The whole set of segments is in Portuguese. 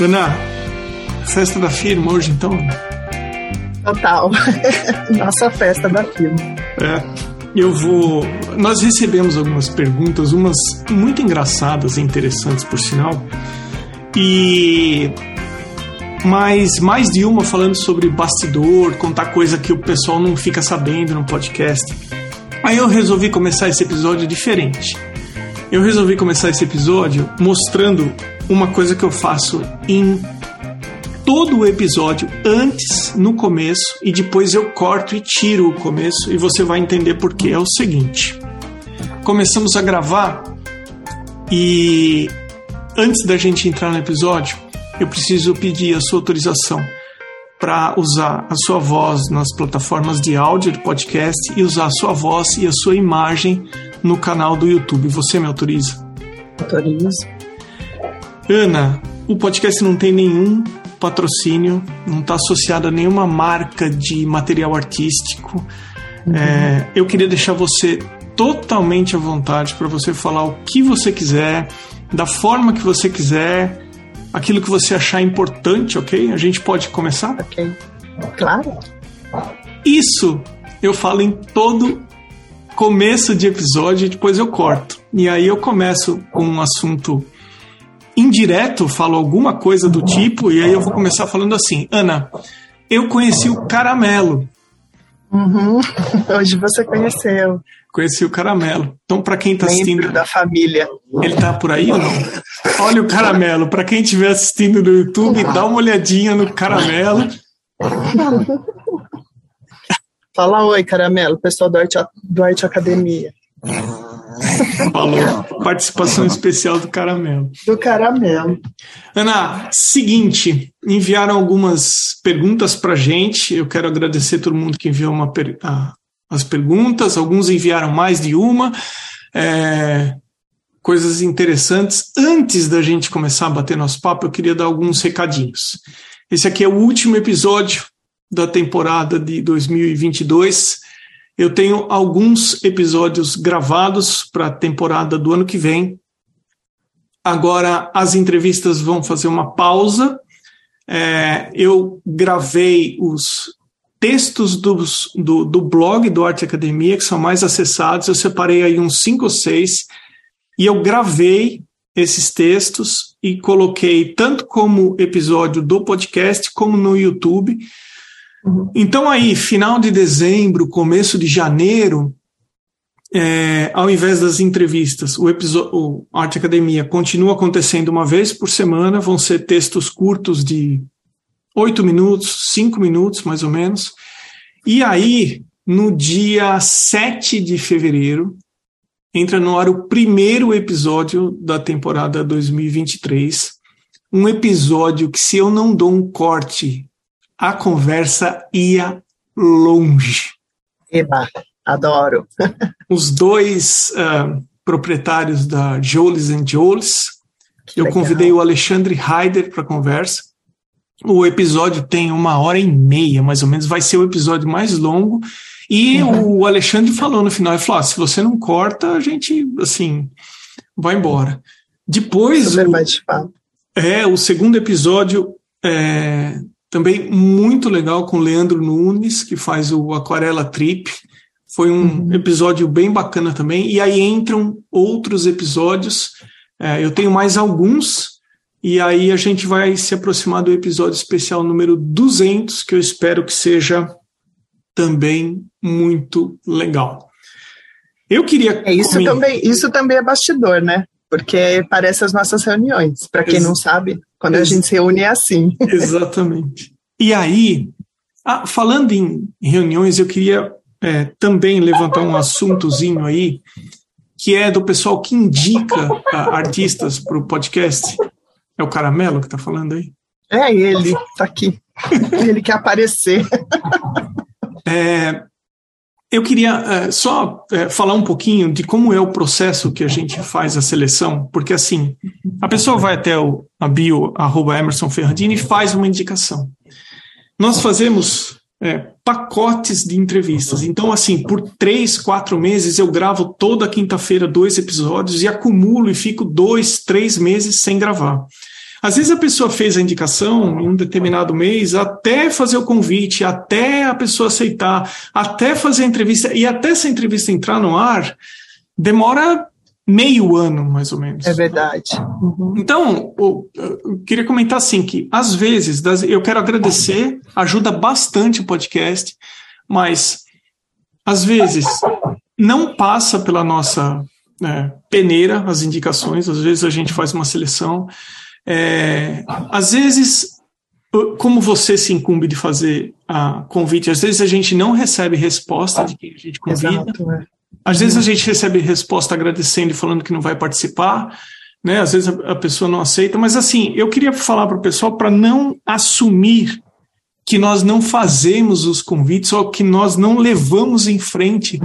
Ana, festa da firma hoje então? Total. Nossa festa da firma. É. Eu vou. Nós recebemos algumas perguntas, umas muito engraçadas e interessantes, por sinal. E. Mas mais de uma falando sobre bastidor, contar coisa que o pessoal não fica sabendo no podcast. Aí eu resolvi começar esse episódio diferente. Eu resolvi começar esse episódio mostrando uma coisa que eu faço em todo o episódio antes, no começo, e depois eu corto e tiro o começo, e você vai entender por quê. É o seguinte: começamos a gravar e antes da gente entrar no episódio, eu preciso pedir a sua autorização para usar a sua voz nas plataformas de áudio do podcast e usar a sua voz e a sua imagem no canal do YouTube. Você me autoriza? Autorizo. Ana, o podcast não tem nenhum patrocínio, não está associado a nenhuma marca de material artístico. Uhum. É, eu queria deixar você totalmente à vontade para você falar o que você quiser, da forma que você quiser, aquilo que você achar importante, ok? A gente pode começar? Ok. Claro. Isso eu falo em todo começo de episódio e depois eu corto. E aí eu começo com um assunto indireto, falo alguma coisa do tipo, e aí eu vou começar falando assim: Ana, eu conheci o caramelo. Uhum. Hoje você conheceu. Conheci o caramelo. Então, para quem está assistindo. da família. Ele tá por aí ou não? Olha o caramelo. Para quem estiver assistindo no YouTube, dá uma olhadinha no caramelo. Fala oi, caramelo, pessoal do Arte, do Arte Academia. Falou. Participação especial do Caramelo. Do Caramelo. Ana, seguinte, enviaram algumas perguntas para gente. Eu quero agradecer todo mundo que enviou uma per ah, as perguntas. Alguns enviaram mais de uma. É, coisas interessantes. Antes da gente começar a bater nosso papo, eu queria dar alguns recadinhos. Esse aqui é o último episódio da temporada de 2022. Eu tenho alguns episódios gravados para a temporada do ano que vem. Agora as entrevistas vão fazer uma pausa. É, eu gravei os textos dos, do, do blog do Arte Academia, que são mais acessados. Eu separei aí uns cinco ou seis. E eu gravei esses textos e coloquei tanto como episódio do podcast como no YouTube. Uhum. Então, aí, final de dezembro, começo de janeiro, é, ao invés das entrevistas, o, o Arte Academia continua acontecendo uma vez por semana, vão ser textos curtos de oito minutos, cinco minutos mais ou menos. E aí, no dia 7 de fevereiro, entra no ar o primeiro episódio da temporada 2023. Um episódio que, se eu não dou um corte a conversa ia longe. Eba, adoro. Os dois uh, proprietários da Joles and Joles, eu legal. convidei o Alexandre Heider para a conversa. O episódio tem uma hora e meia, mais ou menos, vai ser o episódio mais longo. E uhum. o Alexandre falou no final, ele falou, ah, se você não corta, a gente, assim, vai embora. Depois, o, é, o segundo episódio é, também muito legal com o Leandro Nunes, que faz o Aquarela Trip. Foi um uhum. episódio bem bacana também. E aí entram outros episódios. É, eu tenho mais alguns. E aí a gente vai se aproximar do episódio especial número 200, que eu espero que seja também muito legal. Eu queria. É, isso, também, isso também é bastidor, né? Porque parece as nossas reuniões. Para quem Ex não sabe, quando Ex a gente se reúne é assim. Exatamente. E aí, ah, falando em reuniões, eu queria é, também levantar um assuntozinho aí, que é do pessoal que indica ah, artistas para o podcast. É o Caramelo que está falando aí? É ele, está aqui. ele quer aparecer. É, eu queria uh, só uh, falar um pouquinho de como é o processo que a gente faz a seleção, porque assim, a pessoa vai até o, a bio, arroba Emerson Ferrandini, e faz uma indicação. Nós fazemos é, pacotes de entrevistas. Então, assim, por três, quatro meses eu gravo toda quinta-feira dois episódios e acumulo e fico dois, três meses sem gravar. Às vezes a pessoa fez a indicação em um determinado mês, até fazer o convite, até a pessoa aceitar, até fazer a entrevista, e até essa entrevista entrar no ar, demora meio ano, mais ou menos. É verdade. Uhum. Então, eu, eu, queria comentar assim que, às vezes, eu quero agradecer, ajuda bastante o podcast, mas, às vezes, não passa pela nossa é, peneira as indicações, às vezes a gente faz uma seleção. É, às vezes, como você se incumbe de fazer a convite, às vezes a gente não recebe resposta de quem a gente convida. Exato, é. Às vezes a gente recebe resposta agradecendo e falando que não vai participar, né? Às vezes a, a pessoa não aceita, mas assim, eu queria falar para o pessoal para não assumir que nós não fazemos os convites ou que nós não levamos em frente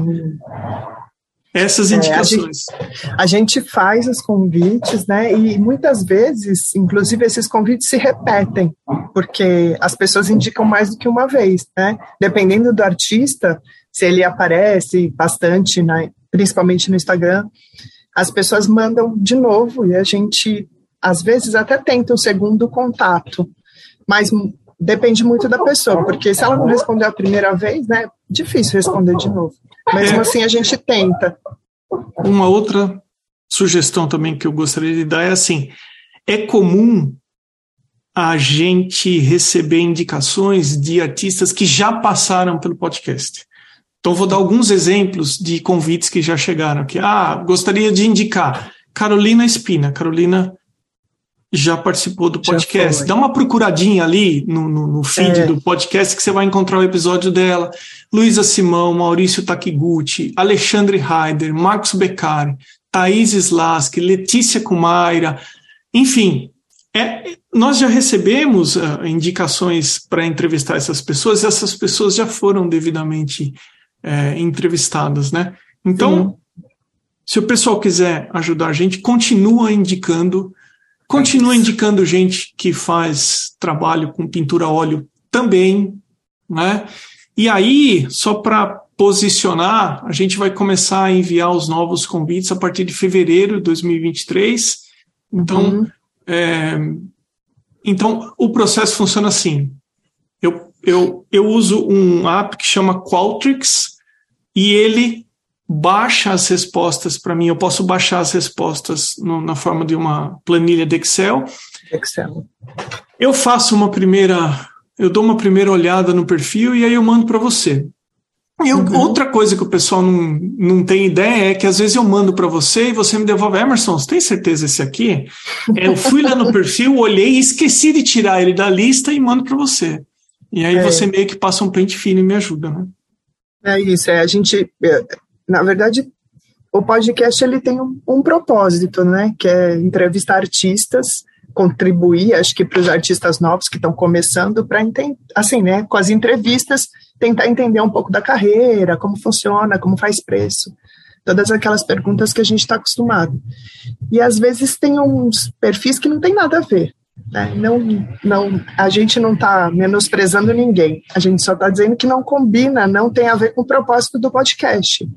essas indicações. É, a, gente, a, gente, faz os convites, né? E muitas vezes, inclusive, esses convites se repetem, porque as pessoas indicam mais do que uma vez, né? Dependendo do artista, se ele aparece bastante, na, principalmente no Instagram, as pessoas mandam de novo e a gente, às vezes, até tenta um segundo contato, mas depende muito da pessoa, porque se ela não respondeu a primeira vez, né, difícil responder de novo. Mesmo assim, a gente tenta. Uma outra sugestão também que eu gostaria de dar é assim: é comum a gente receber indicações de artistas que já passaram pelo podcast. Então, vou dar alguns exemplos de convites que já chegaram aqui. Ah, gostaria de indicar Carolina Espina. Carolina já participou do podcast. Dá uma procuradinha ali no, no, no feed é. do podcast que você vai encontrar o episódio dela. Luísa Simão, Maurício Takiguchi, Alexandre Heider, Marcos Beccari, Thaís Slask, Letícia Kumaira, enfim, é, nós já recebemos uh, indicações para entrevistar essas pessoas e essas pessoas já foram devidamente é, entrevistadas, né? Então, Sim. se o pessoal quiser ajudar a gente, continua indicando, continua indicando gente que faz trabalho com pintura a óleo também, né? E aí, só para posicionar, a gente vai começar a enviar os novos convites a partir de fevereiro de 2023. Então, uhum. é, então o processo funciona assim. Eu, eu, eu uso um app que chama Qualtrics, e ele baixa as respostas para mim. Eu posso baixar as respostas no, na forma de uma planilha de Excel. Excel. Eu faço uma primeira, eu dou uma primeira olhada no perfil e aí eu mando para você. E eu, uhum. outra coisa que o pessoal não, não tem ideia é que às vezes eu mando para você e você me devolve, Emerson, você tem certeza esse aqui? É, eu fui lá no perfil, olhei e esqueci de tirar ele da lista e mando para você. E aí é. você meio que passa um pente fino e me ajuda, né? É isso, é a gente, é, na verdade, o podcast ele tem um, um propósito, né, que é entrevistar artistas, contribuir, acho que para os artistas novos que estão começando, para assim, né, com as entrevistas, tentar entender um pouco da carreira, como funciona, como faz preço, todas aquelas perguntas que a gente está acostumado. E às vezes tem uns perfis que não tem nada a ver, né? Não, não, a gente não está menosprezando ninguém, a gente só está dizendo que não combina, não tem a ver com o propósito do podcast.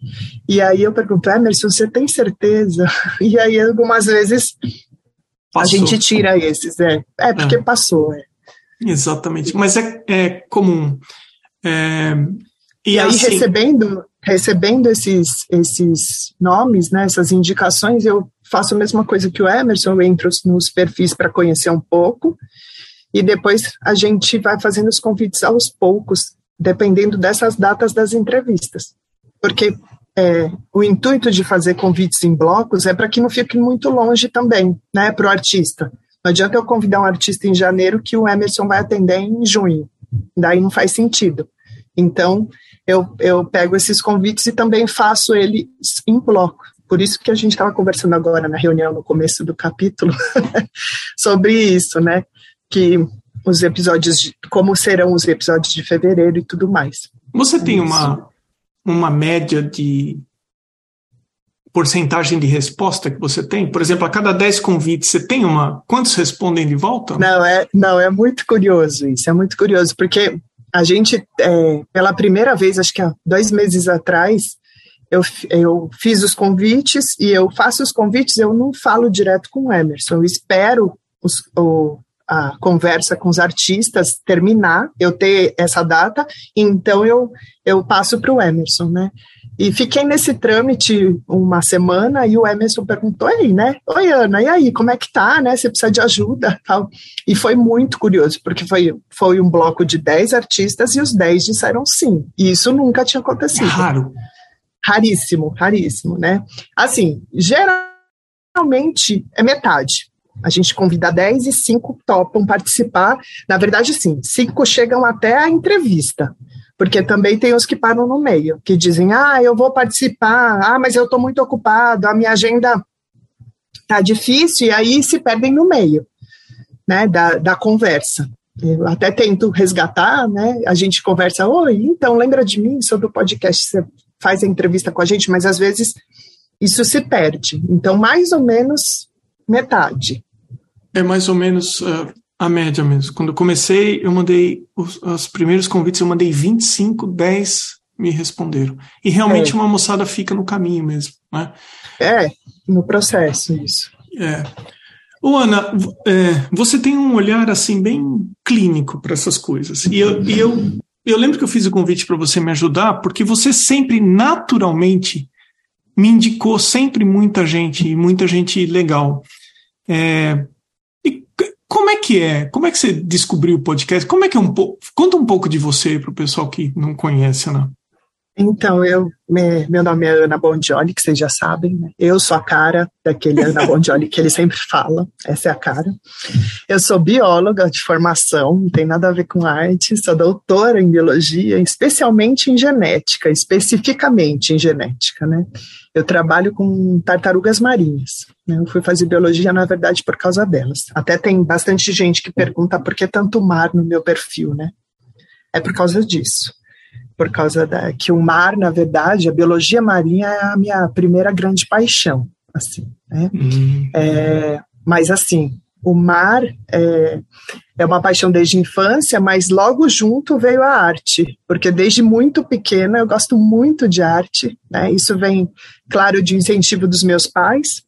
E aí eu pergunto, Emerson, você tem certeza? E aí algumas vezes passou. a gente tira esses, é, é porque é. passou. É. Exatamente, mas é, é comum. É, e, e aí assim, recebendo recebendo esses, esses nomes, né, essas indicações, eu faço a mesma coisa que o Emerson, eu entro nos perfis para conhecer um pouco, e depois a gente vai fazendo os convites aos poucos, dependendo dessas datas das entrevistas. Porque é, o intuito de fazer convites em blocos é para que não fique muito longe também, né, para o artista. Não adianta eu convidar um artista em janeiro que o Emerson vai atender em junho. Daí não faz sentido. Então, eu, eu pego esses convites e também faço eles em bloco. Por isso que a gente estava conversando agora na reunião, no começo do capítulo, sobre isso, né? Que os episódios, de, como serão os episódios de fevereiro e tudo mais. Você tem uma, uma média de porcentagem de resposta que você tem? Por exemplo, a cada 10 convites, você tem uma. Quantos respondem de volta? Não, é, não, é muito curioso isso, é muito curioso, porque a gente, é, pela primeira vez, acho que há dois meses atrás, eu, eu fiz os convites e eu faço os convites, eu não falo direto com o Emerson, eu espero os, o, a conversa com os artistas terminar, eu ter essa data, então eu, eu passo para o Emerson, né? E fiquei nesse trâmite uma semana e o Emerson perguntou aí, né? Oi, Ana, e aí, como é que tá, né? Você precisa de ajuda, tal. E foi muito curioso, porque foi, foi um bloco de 10 artistas e os 10 disseram sim. E isso nunca tinha acontecido. Raro. Raríssimo, raríssimo, né? Assim, geralmente é metade. A gente convida 10 e 5 topam participar. Na verdade, sim, 5 chegam até a entrevista porque também tem os que param no meio, que dizem, ah, eu vou participar, ah, mas eu estou muito ocupado, a minha agenda tá difícil, e aí se perdem no meio, né, da, da conversa. Eu até tento resgatar, né, a gente conversa, oi, então lembra de mim sobre o podcast, faz a entrevista com a gente, mas às vezes isso se perde. Então, mais ou menos metade. É mais ou menos uh, a média mesmo. Quando eu comecei, eu mandei os, os primeiros convites, eu mandei 25, 10 me responderam. E realmente é. uma moçada fica no caminho mesmo, né? É, no processo, isso. É. Ô, Ana, é, você tem um olhar assim bem clínico para essas coisas. E eu, e eu, eu lembro que eu fiz o convite para você me ajudar, porque você sempre naturalmente me indicou sempre muita gente, e muita gente legal. É, como é que é? Como é que você descobriu o podcast? Como é que é um pouco? Conta um pouco de você para o pessoal que não conhece, Ana. Então, eu, meu nome é Ana Bondioli, que vocês já sabem, né? Eu sou a cara daquele Ana Bondioli que ele sempre fala, essa é a cara. Eu sou bióloga de formação, não tem nada a ver com arte, sou doutora em biologia, especialmente em genética, especificamente em genética, né? Eu trabalho com tartarugas marinhas. Né? Eu fui fazer biologia, na verdade, por causa delas. Até tem bastante gente que pergunta por que tanto mar no meu perfil, né? É por causa disso por causa da que o mar, na verdade, a biologia marinha é a minha primeira grande paixão, assim, né? Uhum. É, mas assim, o mar é, é uma paixão desde a infância, mas logo junto veio a arte, porque desde muito pequena eu gosto muito de arte, né? Isso vem, claro, de incentivo dos meus pais.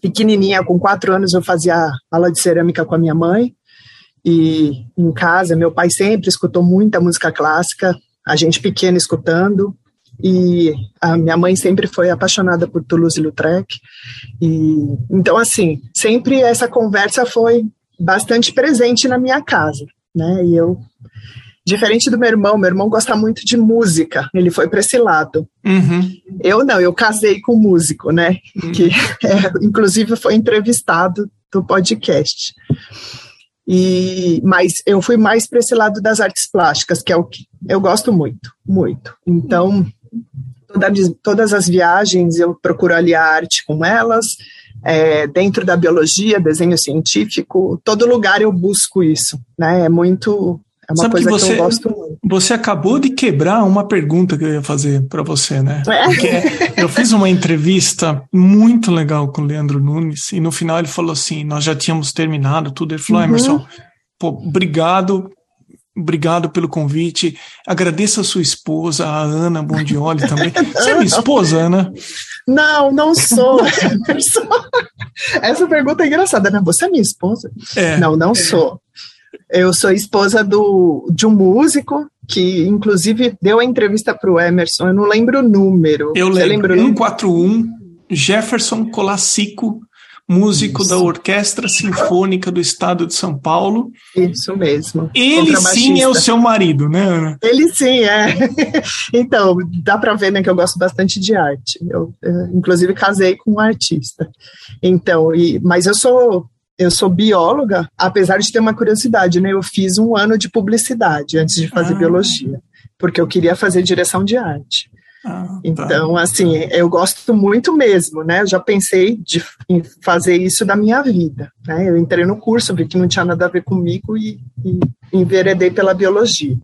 Pequenininha, com quatro anos, eu fazia aula de cerâmica com a minha mãe, e em casa, meu pai sempre escutou muita música clássica, a gente pequena escutando, e a minha mãe sempre foi apaixonada por Toulouse-Lautrec, e então assim, sempre essa conversa foi bastante presente na minha casa, né, e eu Diferente do meu irmão, meu irmão gosta muito de música, ele foi para esse lado. Uhum. Eu não, eu casei com um músico, né? Uhum. Que é, inclusive foi entrevistado do podcast. E, mas eu fui mais para esse lado das artes plásticas, que é o que eu gosto muito, muito. Então, toda, todas as viagens eu procuro aliar arte com elas, é, dentro da biologia, desenho científico, todo lugar eu busco isso, né? É muito é uma Sabe coisa que, você, que eu gosto muito. Você acabou de quebrar uma pergunta que eu ia fazer para você, né? É. Porque eu fiz uma entrevista muito legal com o Leandro Nunes e no final ele falou assim: nós já tínhamos terminado tudo. Ele falou: uhum. Emerson, pô, obrigado, obrigado pelo convite. Agradeço a sua esposa, a Ana Bondioli também. Você é minha esposa, Ana? Não, não sou. Essa pergunta é engraçada, né? Você é minha esposa? É. Não, não é. sou. Eu sou esposa do, de um músico que, inclusive, deu a entrevista para o Emerson. Eu não lembro o número. Eu Você lembro. 141, Jefferson Colassico, músico Isso. da Orquestra Sinfônica do Estado de São Paulo. Isso mesmo. Ele sim é o seu marido, né, Ana? Ele sim, é. então, dá para ver né, que eu gosto bastante de arte. Eu, eu, inclusive, casei com um artista. Então, e, mas eu sou eu sou bióloga, apesar de ter uma curiosidade, né? Eu fiz um ano de publicidade antes de fazer ah. biologia, porque eu queria fazer direção de arte. Ah, tá. então, assim, eu gosto muito mesmo, né? Eu já pensei de, em fazer isso da minha vida. Né? Eu entrei no curso, vi que não tinha nada a ver comigo e, e enveredei pela biologia.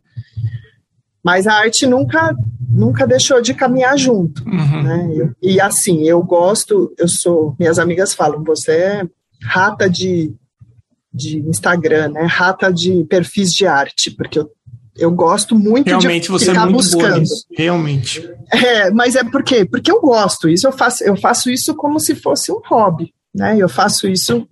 Mas a arte nunca, nunca deixou de caminhar junto. Uhum. Né? Eu, e assim, eu gosto, eu sou, minhas amigas falam, você é rata de, de Instagram, né? Rata de perfis de arte, porque eu, eu gosto muito Realmente de você é muito buscando. Realmente. É, mas é por quê? Porque eu gosto. Isso eu faço, eu faço isso como se fosse um hobby, né? Eu faço isso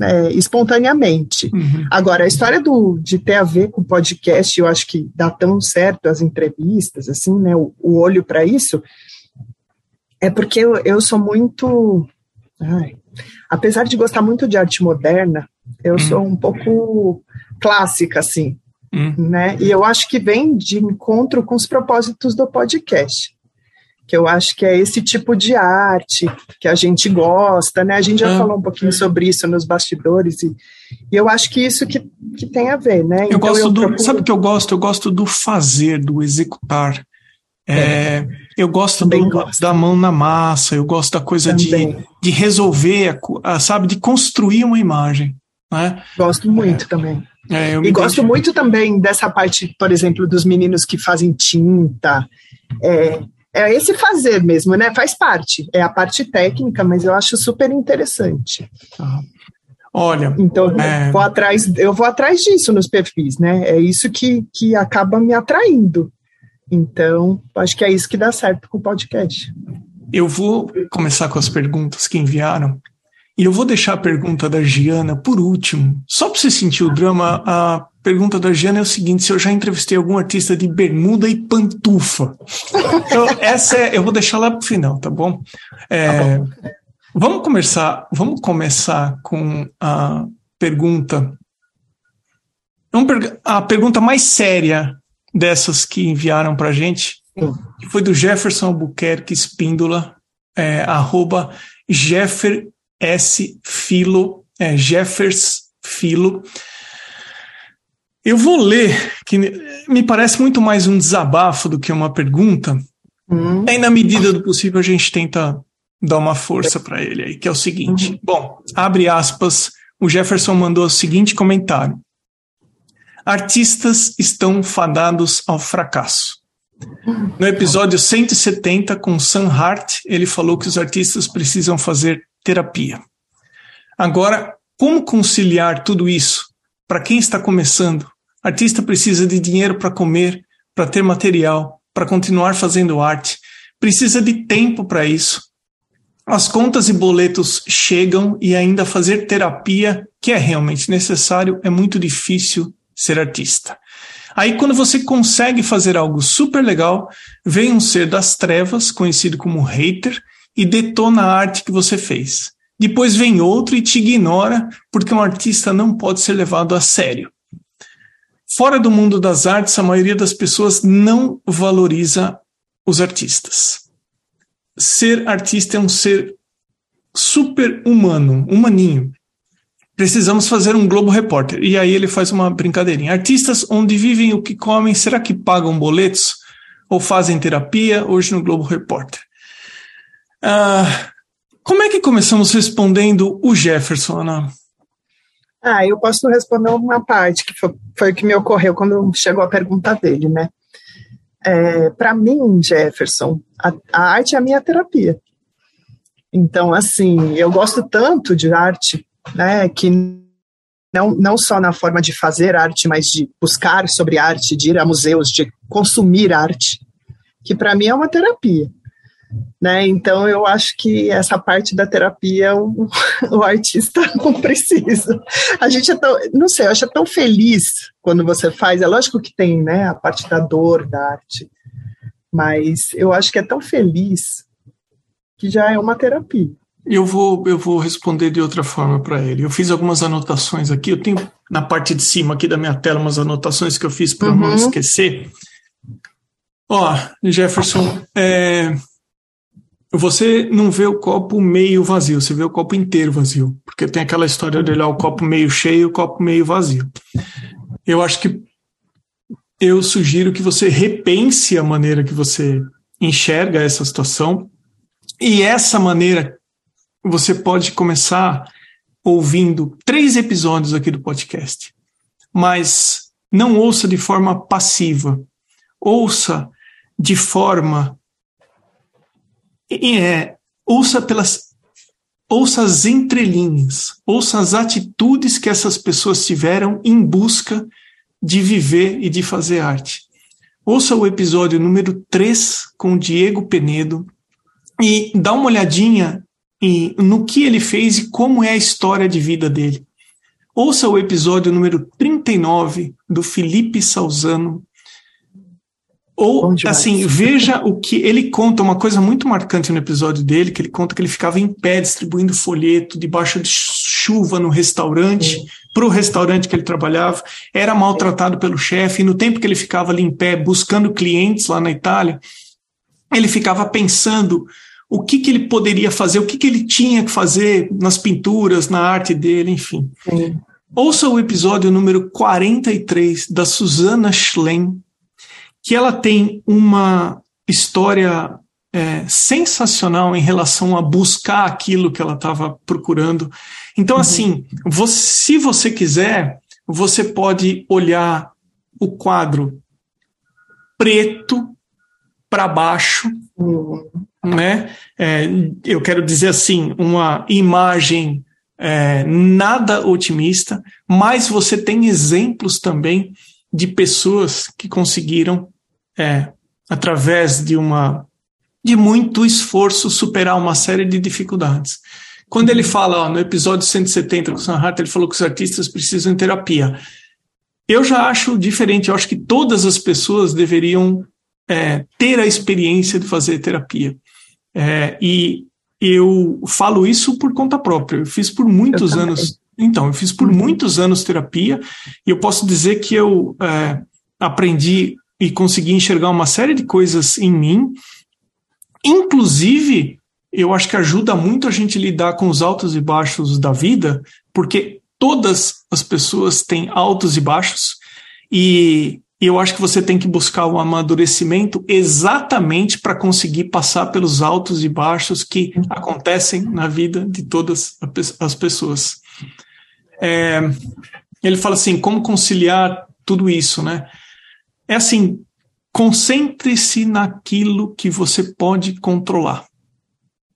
é, espontaneamente. Uhum. Agora, a história do, de ter a ver com podcast, eu acho que dá tão certo as entrevistas, assim, né, o, o olho para isso, é porque eu, eu sou muito. Ai, apesar de gostar muito de arte moderna, eu uhum. sou um pouco clássica, assim, uhum. né? E eu acho que vem de encontro com os propósitos do podcast que eu acho que é esse tipo de arte que a gente gosta, né? A gente já é. falou um pouquinho sobre isso nos bastidores e, e, eu acho que isso que, que tem a ver, né? Eu então, gosto eu do, procuro... sabe o que eu gosto? Eu gosto do fazer, do executar. É, é. eu gosto, do, gosto da mão na massa, eu gosto da coisa de, de resolver, a, sabe, de construir uma imagem. Né? Gosto muito é. também. É, e gosto muito também dessa parte, por exemplo, dos meninos que fazem tinta, é, é esse fazer mesmo, né? Faz parte. É a parte técnica, mas eu acho super interessante. Ah. Olha. Então, é... vou atrás, eu vou atrás disso nos perfis, né? É isso que, que acaba me atraindo. Então, acho que é isso que dá certo com o podcast. Eu vou começar com as perguntas que enviaram. E eu vou deixar a pergunta da Giana por último. Só para você sentir o drama, a pergunta da Giana é o seguinte: se eu já entrevistei algum artista de bermuda e pantufa. Então, essa é, eu vou deixar lá para o final, tá bom? É, tá bom. Vamos começar, vamos começar com a pergunta. A pergunta mais séria dessas que enviaram para a gente, que foi do Jefferson Albuquerque Espíndola, é, arroba Jeffer S. Filo, é, Jeffers Filo. Eu vou ler, que me parece muito mais um desabafo do que uma pergunta. Uhum. Aí, na medida do possível, a gente tenta dar uma força para ele aí, que é o seguinte. Uhum. Bom, abre aspas, o Jefferson mandou o seguinte comentário. Artistas estão fadados ao fracasso. No episódio 170 com Sam Hart, ele falou que os artistas precisam fazer terapia. Agora, como conciliar tudo isso? Para quem está começando, artista precisa de dinheiro para comer, para ter material, para continuar fazendo arte, precisa de tempo para isso. As contas e boletos chegam e ainda fazer terapia, que é realmente necessário, é muito difícil ser artista. Aí, quando você consegue fazer algo super legal, vem um ser das trevas, conhecido como hater, e detona a arte que você fez. Depois vem outro e te ignora, porque um artista não pode ser levado a sério. Fora do mundo das artes, a maioria das pessoas não valoriza os artistas. Ser artista é um ser super humano, humaninho. Precisamos fazer um Globo Repórter. E aí ele faz uma brincadeirinha. Artistas onde vivem o que comem, será que pagam boletos? Ou fazem terapia? Hoje no Globo Repórter. Ah, como é que começamos respondendo o Jefferson, Ana? Ah, eu posso responder uma parte, que foi, foi que me ocorreu quando chegou a pergunta dele, né? É, Para mim, Jefferson, a, a arte é a minha terapia. Então, assim, eu gosto tanto de arte, né, que não, não só na forma de fazer arte, mas de buscar sobre arte, de ir a museus, de consumir arte, que para mim é uma terapia. Né? Então eu acho que essa parte da terapia o, o artista não precisa. A gente é tão, não sei, eu acho tão feliz quando você faz. É lógico que tem, né, a parte da dor da arte, mas eu acho que é tão feliz que já é uma terapia. Eu vou, eu vou responder de outra forma para ele. Eu fiz algumas anotações aqui. Eu tenho na parte de cima aqui da minha tela umas anotações que eu fiz para uhum. não esquecer. Ó, Jefferson, é, você não vê o copo meio vazio, você vê o copo inteiro vazio, porque tem aquela história de olhar o copo meio cheio e o copo meio vazio. Eu acho que eu sugiro que você repense a maneira que você enxerga essa situação e essa maneira você pode começar ouvindo três episódios aqui do podcast, mas não ouça de forma passiva, ouça de forma é, ouça pelas ouça as entrelinhas, ouça as atitudes que essas pessoas tiveram em busca de viver e de fazer arte. Ouça o episódio número 3 com Diego Penedo e dá uma olhadinha em, no que ele fez e como é a história de vida dele. Ouça o episódio número 39 do Felipe Salzano. Ou, assim, veja o que ele conta, uma coisa muito marcante no episódio dele, que ele conta que ele ficava em pé distribuindo folheto debaixo de chuva no restaurante, para o restaurante que ele trabalhava, era maltratado pelo chefe, e no tempo que ele ficava ali em pé buscando clientes lá na Itália, ele ficava pensando o que, que ele poderia fazer, o que, que ele tinha que fazer nas pinturas, na arte dele, enfim. Sim. Ouça o episódio número 43 da Susana Schlen, que ela tem uma história é, sensacional em relação a buscar aquilo que ela estava procurando. Então, uhum. assim, você, se você quiser, você pode olhar o quadro preto para baixo, uhum. Né? É, eu quero dizer assim, uma imagem é, nada otimista, mas você tem exemplos também de pessoas que conseguiram, é, através de uma de muito esforço, superar uma série de dificuldades. Quando ele fala ó, no episódio 170 com o Sam Hart, ele falou que os artistas precisam de terapia. Eu já acho diferente. Eu acho que todas as pessoas deveriam é, ter a experiência de fazer terapia. É, e eu falo isso por conta própria. Eu fiz por muitos anos. Então, eu fiz por uhum. muitos anos terapia e eu posso dizer que eu é, aprendi e consegui enxergar uma série de coisas em mim. Inclusive, eu acho que ajuda muito a gente lidar com os altos e baixos da vida, porque todas as pessoas têm altos e baixos e e eu acho que você tem que buscar o um amadurecimento exatamente para conseguir passar pelos altos e baixos que acontecem na vida de todas as pessoas. É, ele fala assim: como conciliar tudo isso, né? É assim: concentre-se naquilo que você pode controlar.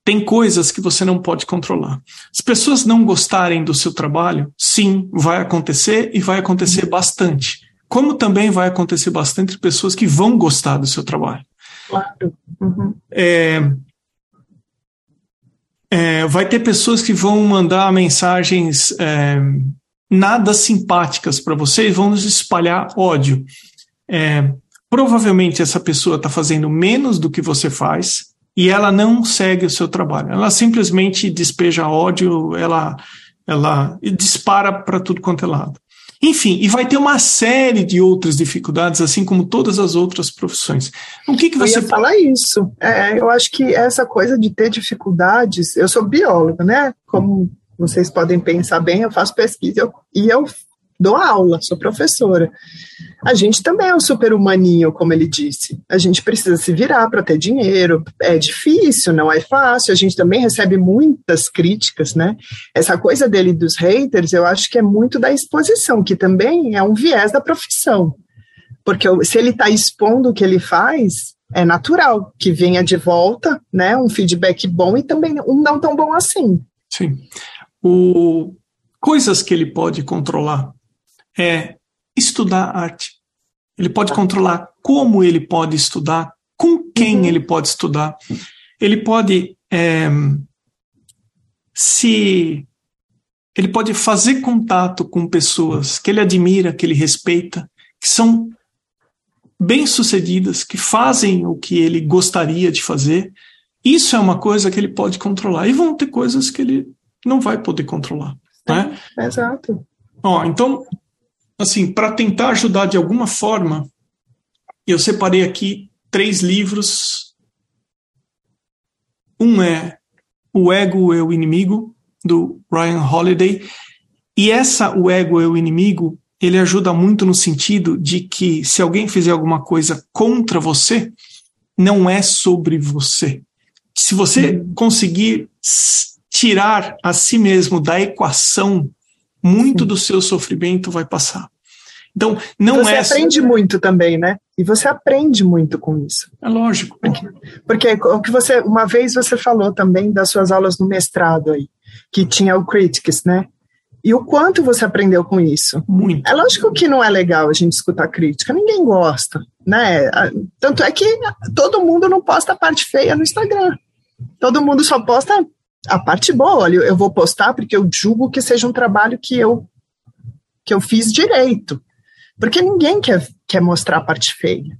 Tem coisas que você não pode controlar. As pessoas não gostarem do seu trabalho, sim, vai acontecer e vai acontecer bastante como também vai acontecer bastante pessoas que vão gostar do seu trabalho. Claro. Uhum. É, é, vai ter pessoas que vão mandar mensagens é, nada simpáticas para você e vão nos espalhar ódio. É, provavelmente essa pessoa está fazendo menos do que você faz e ela não segue o seu trabalho. Ela simplesmente despeja ódio, ela, ela dispara para tudo quanto é lado. Enfim, e vai ter uma série de outras dificuldades, assim como todas as outras profissões. O que, que você. Eu ia falar isso. É, eu acho que essa coisa de ter dificuldades. Eu sou bióloga, né? Como vocês podem pensar bem, eu faço pesquisa eu, e eu dou aula, sou professora. A gente também é um super humaninho, como ele disse. A gente precisa se virar para ter dinheiro. É difícil, não é fácil. A gente também recebe muitas críticas, né? Essa coisa dele dos haters, eu acho que é muito da exposição, que também é um viés da profissão. Porque se ele está expondo o que ele faz, é natural que venha de volta, né? Um feedback bom e também um não tão bom assim. Sim. O, coisas que ele pode controlar é estudar arte. Ele pode controlar como ele pode estudar, com quem uhum. ele pode estudar. Ele pode é, se ele pode fazer contato com pessoas que ele admira, que ele respeita, que são bem-sucedidas, que fazem o que ele gostaria de fazer. Isso é uma coisa que ele pode controlar. E vão ter coisas que ele não vai poder controlar. Né? Exato. Ó, então, assim, para tentar ajudar de alguma forma, eu separei aqui três livros. Um é O Ego é o Inimigo, do Ryan Holiday. E essa, O Ego é o Inimigo, ele ajuda muito no sentido de que se alguém fizer alguma coisa contra você, não é sobre você. Se você uhum. conseguir tirar a si mesmo da equação, muito do seu sofrimento vai passar. Então, não você é. Você aprende muito também, né? E você aprende muito com isso. É lógico. Porque, porque o que você. Uma vez você falou também das suas aulas no mestrado aí, que tinha o Critics, né? E o quanto você aprendeu com isso? Muito. É lógico que não é legal a gente escutar crítica, ninguém gosta, né? Tanto é que todo mundo não posta a parte feia no Instagram. Todo mundo só posta a parte boa, olha, eu vou postar porque eu julgo que seja um trabalho que eu que eu fiz direito. Porque ninguém quer, quer mostrar a parte feia.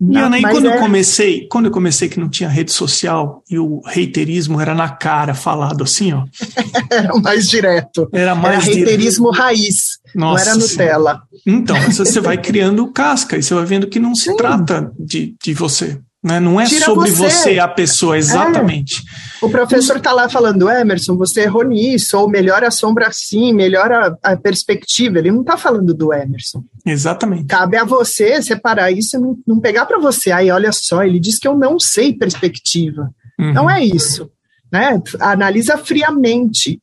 E Ana, e quando é... eu comecei, quando eu comecei que não tinha rede social e o reiterismo era na cara, falado assim, ó. era mais direto. Era mais era reiterismo raiz, Nossa, não era Nutella. Então, você vai criando casca e você vai vendo que não se Sim. trata de, de você. Né? Não é Tira sobre você. você. a pessoa, exatamente. É. O professor está lá falando, Emerson, você errou nisso, ou melhora a sombra assim, melhora a perspectiva. Ele não está falando do Emerson. Exatamente. Cabe a você separar isso e não, não pegar para você. Aí, olha só, ele diz que eu não sei perspectiva. Uhum. Não é isso. Né? Analisa friamente.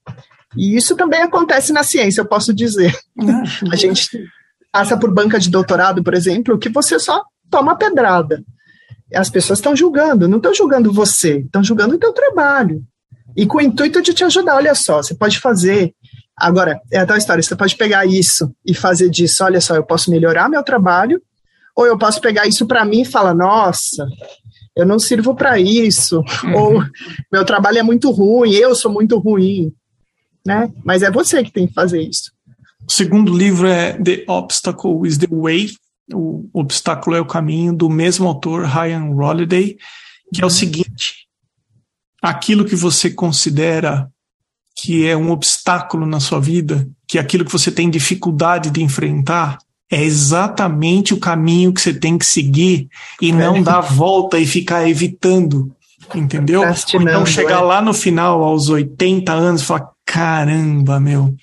E isso também acontece na ciência, eu posso dizer. Uhum. a gente passa por banca de doutorado, por exemplo, que você só toma pedrada as pessoas estão julgando, não estão julgando você, estão julgando o teu trabalho. E com o intuito de te ajudar, olha só, você pode fazer. Agora, é a tal história, você pode pegar isso e fazer disso, olha só, eu posso melhorar meu trabalho, ou eu posso pegar isso para mim e falar, nossa, eu não sirvo para isso, uhum. ou meu trabalho é muito ruim, eu sou muito ruim, né? Mas é você que tem que fazer isso. O segundo livro é The Obstacle is the Way, o Obstáculo é o Caminho, do mesmo autor, Ryan Holiday, que é o seguinte: aquilo que você considera que é um obstáculo na sua vida, que é aquilo que você tem dificuldade de enfrentar, é exatamente o caminho que você tem que seguir e não é. dar volta e ficar evitando, entendeu? Então chegar é. lá no final, aos 80 anos, e falar: caramba, meu,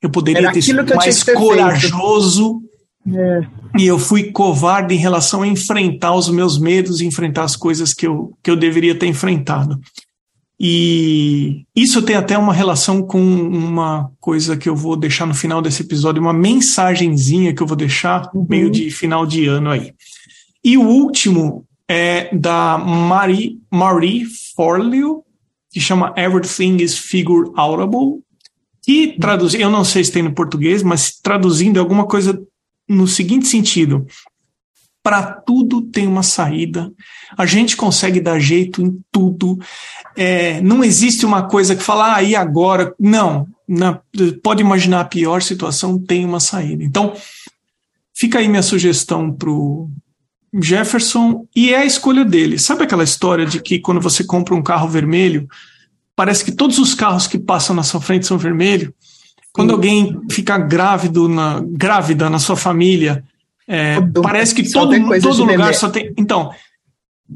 eu poderia Era ter sido mais corajoso. Feito é. E eu fui covarde em relação a enfrentar os meus medos, enfrentar as coisas que eu, que eu deveria ter enfrentado. E isso tem até uma relação com uma coisa que eu vou deixar no final desse episódio, uma mensagenzinha que eu vou deixar uhum. meio de final de ano aí. E o último é da Marie, Marie Forleo, que chama Everything is Figure Outable, que traduz, eu não sei se tem no português, mas traduzindo é alguma coisa no seguinte sentido: para tudo tem uma saída, a gente consegue dar jeito em tudo. É, não existe uma coisa que fala, ah, agora? Não, na, pode imaginar a pior situação, tem uma saída. Então, fica aí minha sugestão para o Jefferson, e é a escolha dele. Sabe aquela história de que quando você compra um carro vermelho, parece que todos os carros que passam na sua frente são vermelhos? Quando alguém fica grávido na, grávida na sua família, é, parece que todo, todo lugar só tem. Então,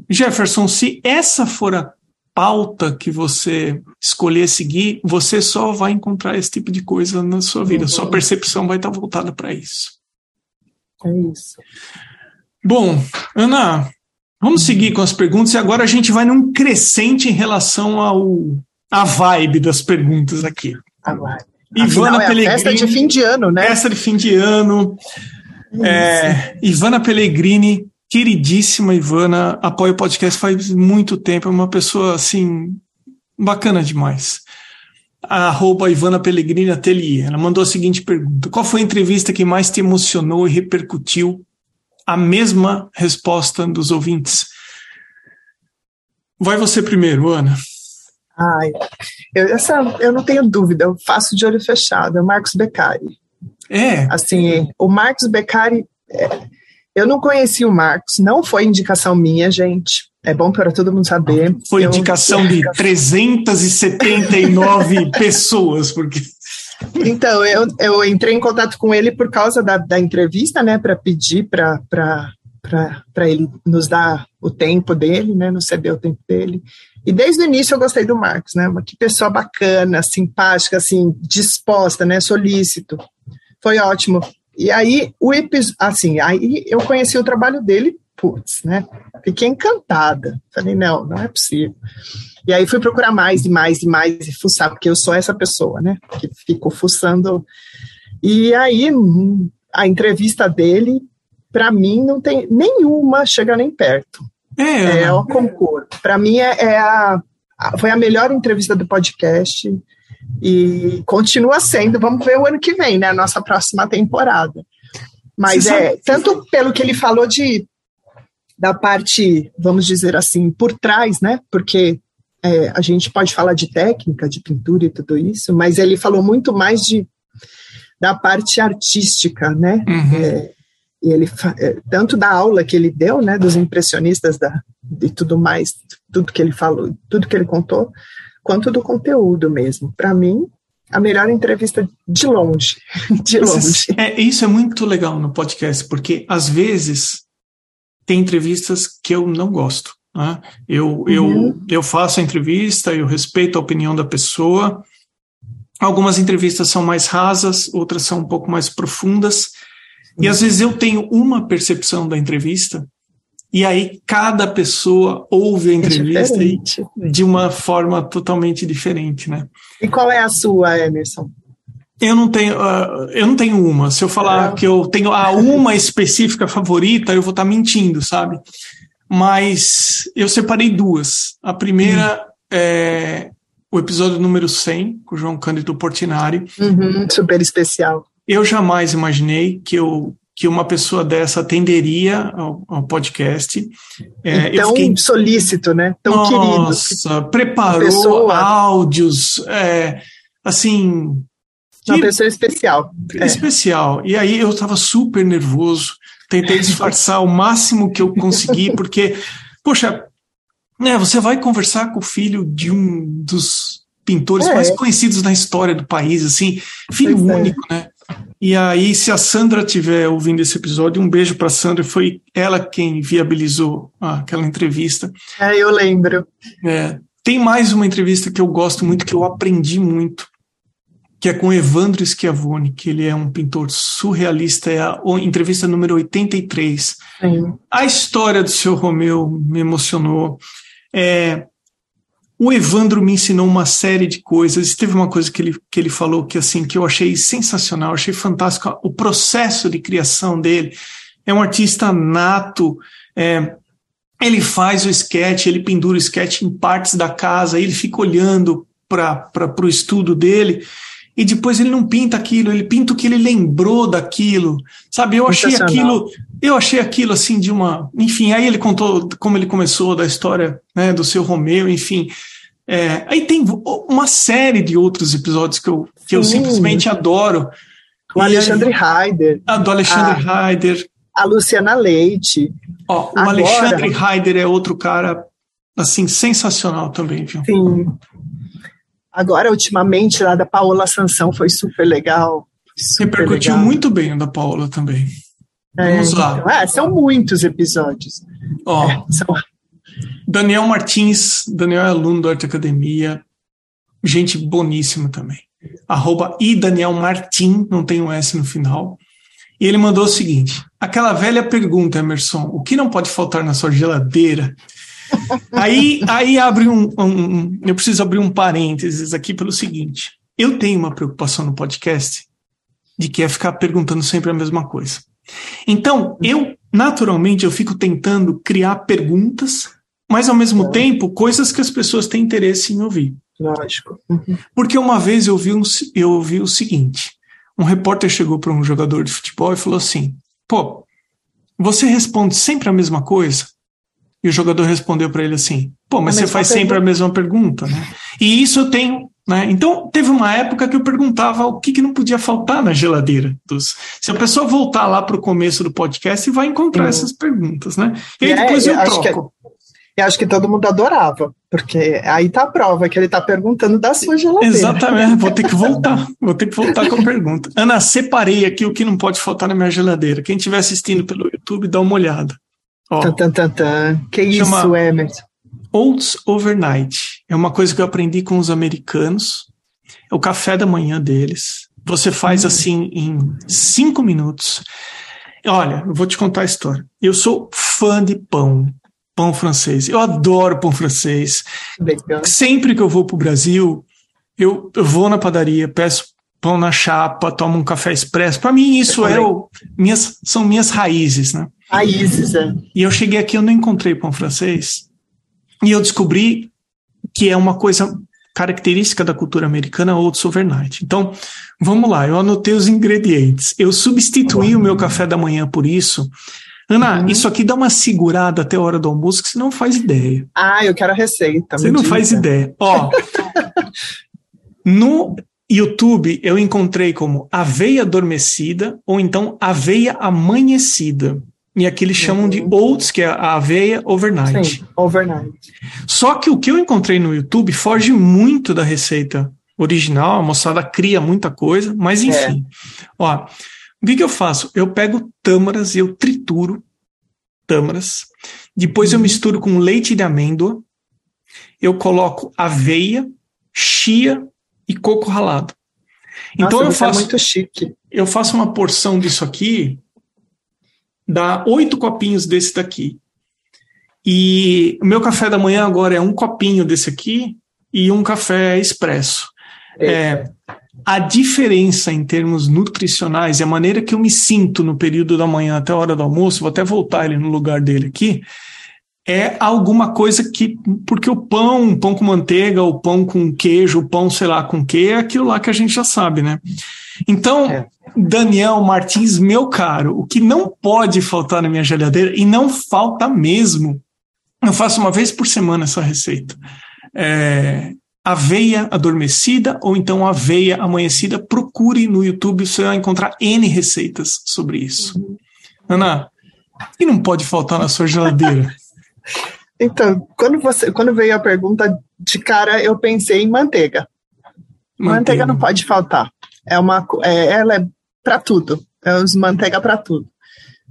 Jefferson, se essa for a pauta que você escolher seguir, você só vai encontrar esse tipo de coisa na sua vida. Uhum. Sua percepção vai estar voltada para isso. É isso. Bom, Ana, vamos seguir com as perguntas e agora a gente vai num crescente em relação ao a vibe das perguntas aqui. A vibe. Ivana é Pellegrini. Festa de fim de ano, né? Festa de fim de ano. É, Ivana Pellegrini, queridíssima Ivana, apoia o podcast faz muito tempo, é uma pessoa assim bacana demais. arroba Ivana Pellegrini Atelier. Ela mandou a seguinte pergunta: Qual foi a entrevista que mais te emocionou e repercutiu? A mesma resposta dos ouvintes. Vai você primeiro, Ana. Ai, eu, essa eu não tenho dúvida, eu faço de olho fechado, é o Marcos Beccari. É. Assim, o Marcos Beccari, é, eu não conheci o Marcos, não foi indicação minha, gente. É bom para todo mundo saber. Foi eu, indicação de 379 pessoas, porque. Então, eu, eu entrei em contato com ele por causa da, da entrevista, né, para pedir para ele nos dar o tempo dele, né, nos ceder o tempo dele. E desde o início eu gostei do Marcos, né? Que pessoa bacana, simpática, assim, disposta, né? Solícito. Foi ótimo. E aí, o assim, aí eu conheci o trabalho dele, putz, né? Fiquei encantada. Falei, não, não é possível. E aí fui procurar mais e mais e mais e fuçar, porque eu sou essa pessoa, né? Que fico fuçando. E aí, a entrevista dele, para mim, não tem nenhuma chega nem perto. É, é o concurso. Para mim é, é a, a, foi a melhor entrevista do podcast e continua sendo. Vamos ver o ano que vem, né? A nossa próxima temporada. Mas Você é sabe? tanto pelo que ele falou de da parte, vamos dizer assim, por trás, né? Porque é, a gente pode falar de técnica, de pintura e tudo isso, mas ele falou muito mais de da parte artística, né? Uhum. É, e ele é, tanto da aula que ele deu, né, dos impressionistas da e tudo mais, tudo que ele falou, tudo que ele contou, quanto do conteúdo mesmo. Para mim, a melhor entrevista de longe, de longe. É, isso é muito legal no podcast, porque às vezes tem entrevistas que eu não gosto. Né? Eu, uhum. eu, eu faço a entrevista, eu respeito a opinião da pessoa. Algumas entrevistas são mais rasas, outras são um pouco mais profundas. E às vezes eu tenho uma percepção da entrevista, e aí cada pessoa ouve a é entrevista é de uma forma totalmente diferente, né? E qual é a sua, Emerson? Eu não tenho, uh, eu não tenho uma. Se eu falar que eu tenho a uma específica favorita, eu vou estar tá mentindo, sabe? Mas eu separei duas. A primeira hum. é o episódio número 100, com o João Cândido Portinari. Uhum, super especial. Eu jamais imaginei que eu que uma pessoa dessa atenderia ao, ao podcast. É, tão fiquei, solícito, né? Tão nossa, querido. Nossa, preparou áudios, é, assim, uma pessoa especial. É. Especial. E aí eu estava super nervoso, tentei disfarçar o máximo que eu consegui, porque, poxa, né, você vai conversar com o filho de um dos pintores é. mais conhecidos na história do país, assim, filho pois é. único, né? E aí, se a Sandra estiver ouvindo esse episódio, um beijo para Sandra, foi ela quem viabilizou aquela entrevista. É, eu lembro. É, tem mais uma entrevista que eu gosto muito, que eu aprendi muito, que é com Evandro Schiavone, que ele é um pintor surrealista, é a entrevista número 83. Sim. A história do seu Romeu me emocionou. É, o Evandro me ensinou uma série de coisas. Teve uma coisa que ele, que ele falou que assim que eu achei sensacional, achei fantástico. O processo de criação dele é um artista nato. É, ele faz o sketch, ele pendura o sketch em partes da casa, ele fica olhando para o estudo dele e depois ele não pinta aquilo, ele pinta o que ele lembrou daquilo, sabe? Eu achei aquilo, eu achei aquilo assim de uma, enfim. Aí ele contou como ele começou da história né, do seu Romeu, enfim. É, aí tem uma série de outros episódios que eu, que eu simplesmente adoro. O Alexandre Heider. A do Alexandre a, Heider. A Luciana Leite. Ó, o Agora, Alexandre Heider é outro cara assim sensacional também, viu? Sim. Agora, ultimamente, lá da Paola Sansão foi super legal. Super Repercutiu legal. muito bem o da Paola também. É, Vamos lá. Então, é, são muitos episódios. Ó, é, são... Daniel Martins, Daniel é aluno da Arte Academia, gente boníssima também. Arroba e Daniel Martin, não tem um S no final. E ele mandou o seguinte: aquela velha pergunta, Emerson, o que não pode faltar na sua geladeira? aí, aí abre um, um, Eu preciso abrir um parênteses aqui pelo seguinte: eu tenho uma preocupação no podcast de que é ficar perguntando sempre a mesma coisa. Então, eu, naturalmente, eu fico tentando criar perguntas, mas ao mesmo tempo, coisas que as pessoas têm interesse em ouvir. Lógico. Porque uma vez eu vi, um, eu ouvi o seguinte: um repórter chegou para um jogador de futebol e falou assim: pô, você responde sempre a mesma coisa? E o jogador respondeu para ele assim: pô, mas você faz sempre a mesma pergunta, né? E isso eu tenho. Né? Então, teve uma época que eu perguntava o que, que não podia faltar na geladeira. Dos... Se a pessoa voltar lá para o começo do podcast, vai encontrar uhum. essas perguntas, né? E aí é, depois é, eu, eu troco. Eu acho que todo mundo adorava, porque aí tá a prova que ele tá perguntando da sua geladeira. Exatamente, vou ter que voltar, vou ter que voltar com a pergunta. Ana, separei aqui o que não pode faltar na minha geladeira. Quem estiver assistindo pelo YouTube, dá uma olhada. Ó, tan, tan, tan, tan. Que isso, Emerson? Oats Overnight. É uma coisa que eu aprendi com os americanos. É o café da manhã deles. Você faz hum. assim em cinco minutos. Olha, eu vou te contar a história. Eu sou fã de pão, pão francês. Eu adoro pão francês. Legal. Sempre que eu vou para o Brasil, eu, eu, vou na padaria, peço pão na chapa, tomo um café expresso. Para mim, isso é o, minhas, são minhas raízes, né? Raízes, é. E eu cheguei aqui, eu não encontrei pão francês. E eu descobri que é uma coisa característica da cultura americana, oats overnight. Então, vamos lá, eu anotei os ingredientes. Eu substituí o meu café da manhã por isso, Ana, uhum. isso aqui dá uma segurada até a hora do almoço que você não faz ideia. Ah, eu quero a receita. Você não diga. faz ideia. Ó, no YouTube eu encontrei como aveia adormecida ou então aveia amanhecida. E aqui eles chamam uhum. de oats, que é a aveia overnight. Sim, overnight. Só que o que eu encontrei no YouTube foge muito da receita original, a moçada cria muita coisa, mas é. enfim. É. Ó, o que, que eu faço? Eu pego tâmaras e eu trituro tâmaras. Depois eu uhum. misturo com leite de amêndoa. Eu coloco aveia, chia e coco ralado. Então Nossa, eu é faço é muito chique. Eu faço uma porção disso aqui, dá oito copinhos desse daqui. E o meu café da manhã agora é um copinho desse aqui e um café expresso. É, a diferença em termos nutricionais e a maneira que eu me sinto no período da manhã até a hora do almoço, vou até voltar ele no lugar dele aqui, é alguma coisa que. Porque o pão, pão com manteiga, o pão com queijo, o pão sei lá com que, é aquilo lá que a gente já sabe, né? Então, é. Daniel Martins, meu caro, o que não pode faltar na minha geladeira, e não falta mesmo, eu faço uma vez por semana essa receita. É, aveia adormecida ou então aveia amanhecida, procure no YouTube, você vai encontrar N receitas sobre isso. Uhum. Ana, o que não pode faltar na sua geladeira? Então, quando, você, quando veio a pergunta de cara, eu pensei em manteiga. Manteiga, manteiga não pode faltar. É uma, é, ela é para tudo. É os manteiga para tudo.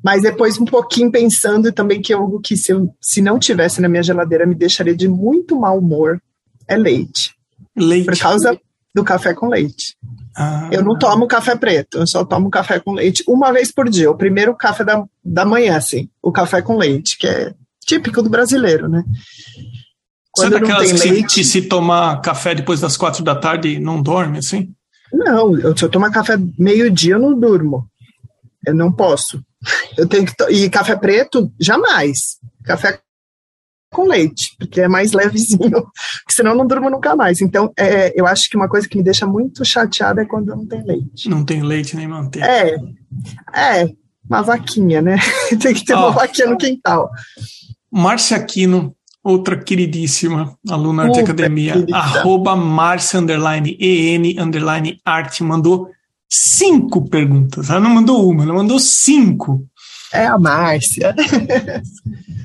Mas depois, um pouquinho pensando também que algo que se, eu, se não tivesse na minha geladeira me deixaria de muito mau humor é leite. Leite. Por causa do café com leite. Ah. Eu não tomo café preto, eu só tomo café com leite uma vez por dia. O primeiro café da, da manhã, assim, o café com leite, que é típico do brasileiro, né? Quando Você é daquelas que, leite, se, tomar café depois das quatro da tarde não dorme, assim? Não, eu, se eu tomar café meio-dia, eu não durmo. Eu não posso. Eu tenho que. E café preto, jamais. Café com leite, porque é mais levezinho, senão eu não durmo nunca mais. Então, é, eu acho que uma coisa que me deixa muito chateada é quando não tem leite. Não tem leite nem manteiga. É, é, uma vaquinha, né? tem que ter oh. uma vaquinha no quintal. Márcia Aquino, outra queridíssima aluna de academia, querida. arroba Márcia, underline, EN, underline, arte, mandou cinco perguntas. Ela não mandou uma, ela mandou cinco. É a Márcia.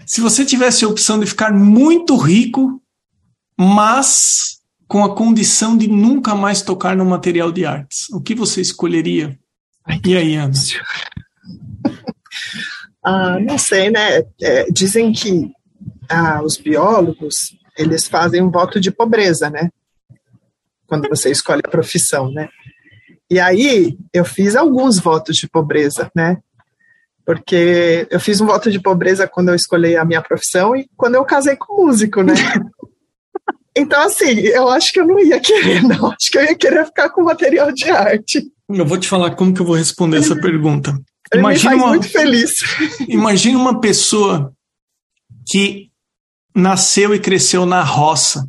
Se você tivesse a opção de ficar muito rico, mas com a condição de nunca mais tocar no material de artes, o que você escolheria? Ai, e aí, Ana? Ah, não sei, né? É, dizem que ah, os biólogos eles fazem um voto de pobreza, né? Quando você escolhe a profissão, né? E aí eu fiz alguns votos de pobreza, né? Porque eu fiz um voto de pobreza quando eu escolhi a minha profissão e quando eu casei com músico, né? Então, assim, eu acho que eu não ia querer, não. Acho que eu ia querer ficar com material de arte. Eu vou te falar como que eu vou responder essa pergunta. Ele imagina uma, muito feliz. Imagina uma pessoa que nasceu e cresceu na roça.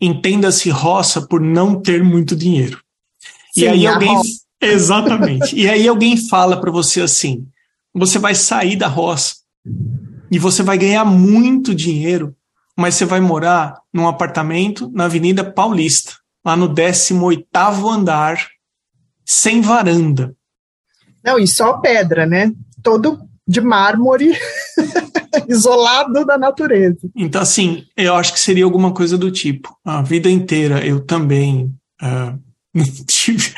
Entenda-se roça por não ter muito dinheiro. Sim, e aí alguém roça. exatamente. e aí alguém fala para você assim: você vai sair da roça e você vai ganhar muito dinheiro, mas você vai morar num apartamento na Avenida Paulista, lá no 18º andar, sem varanda. Não, e só pedra, né? Todo de mármore, isolado da natureza. Então, assim, eu acho que seria alguma coisa do tipo. A vida inteira eu também uh, tive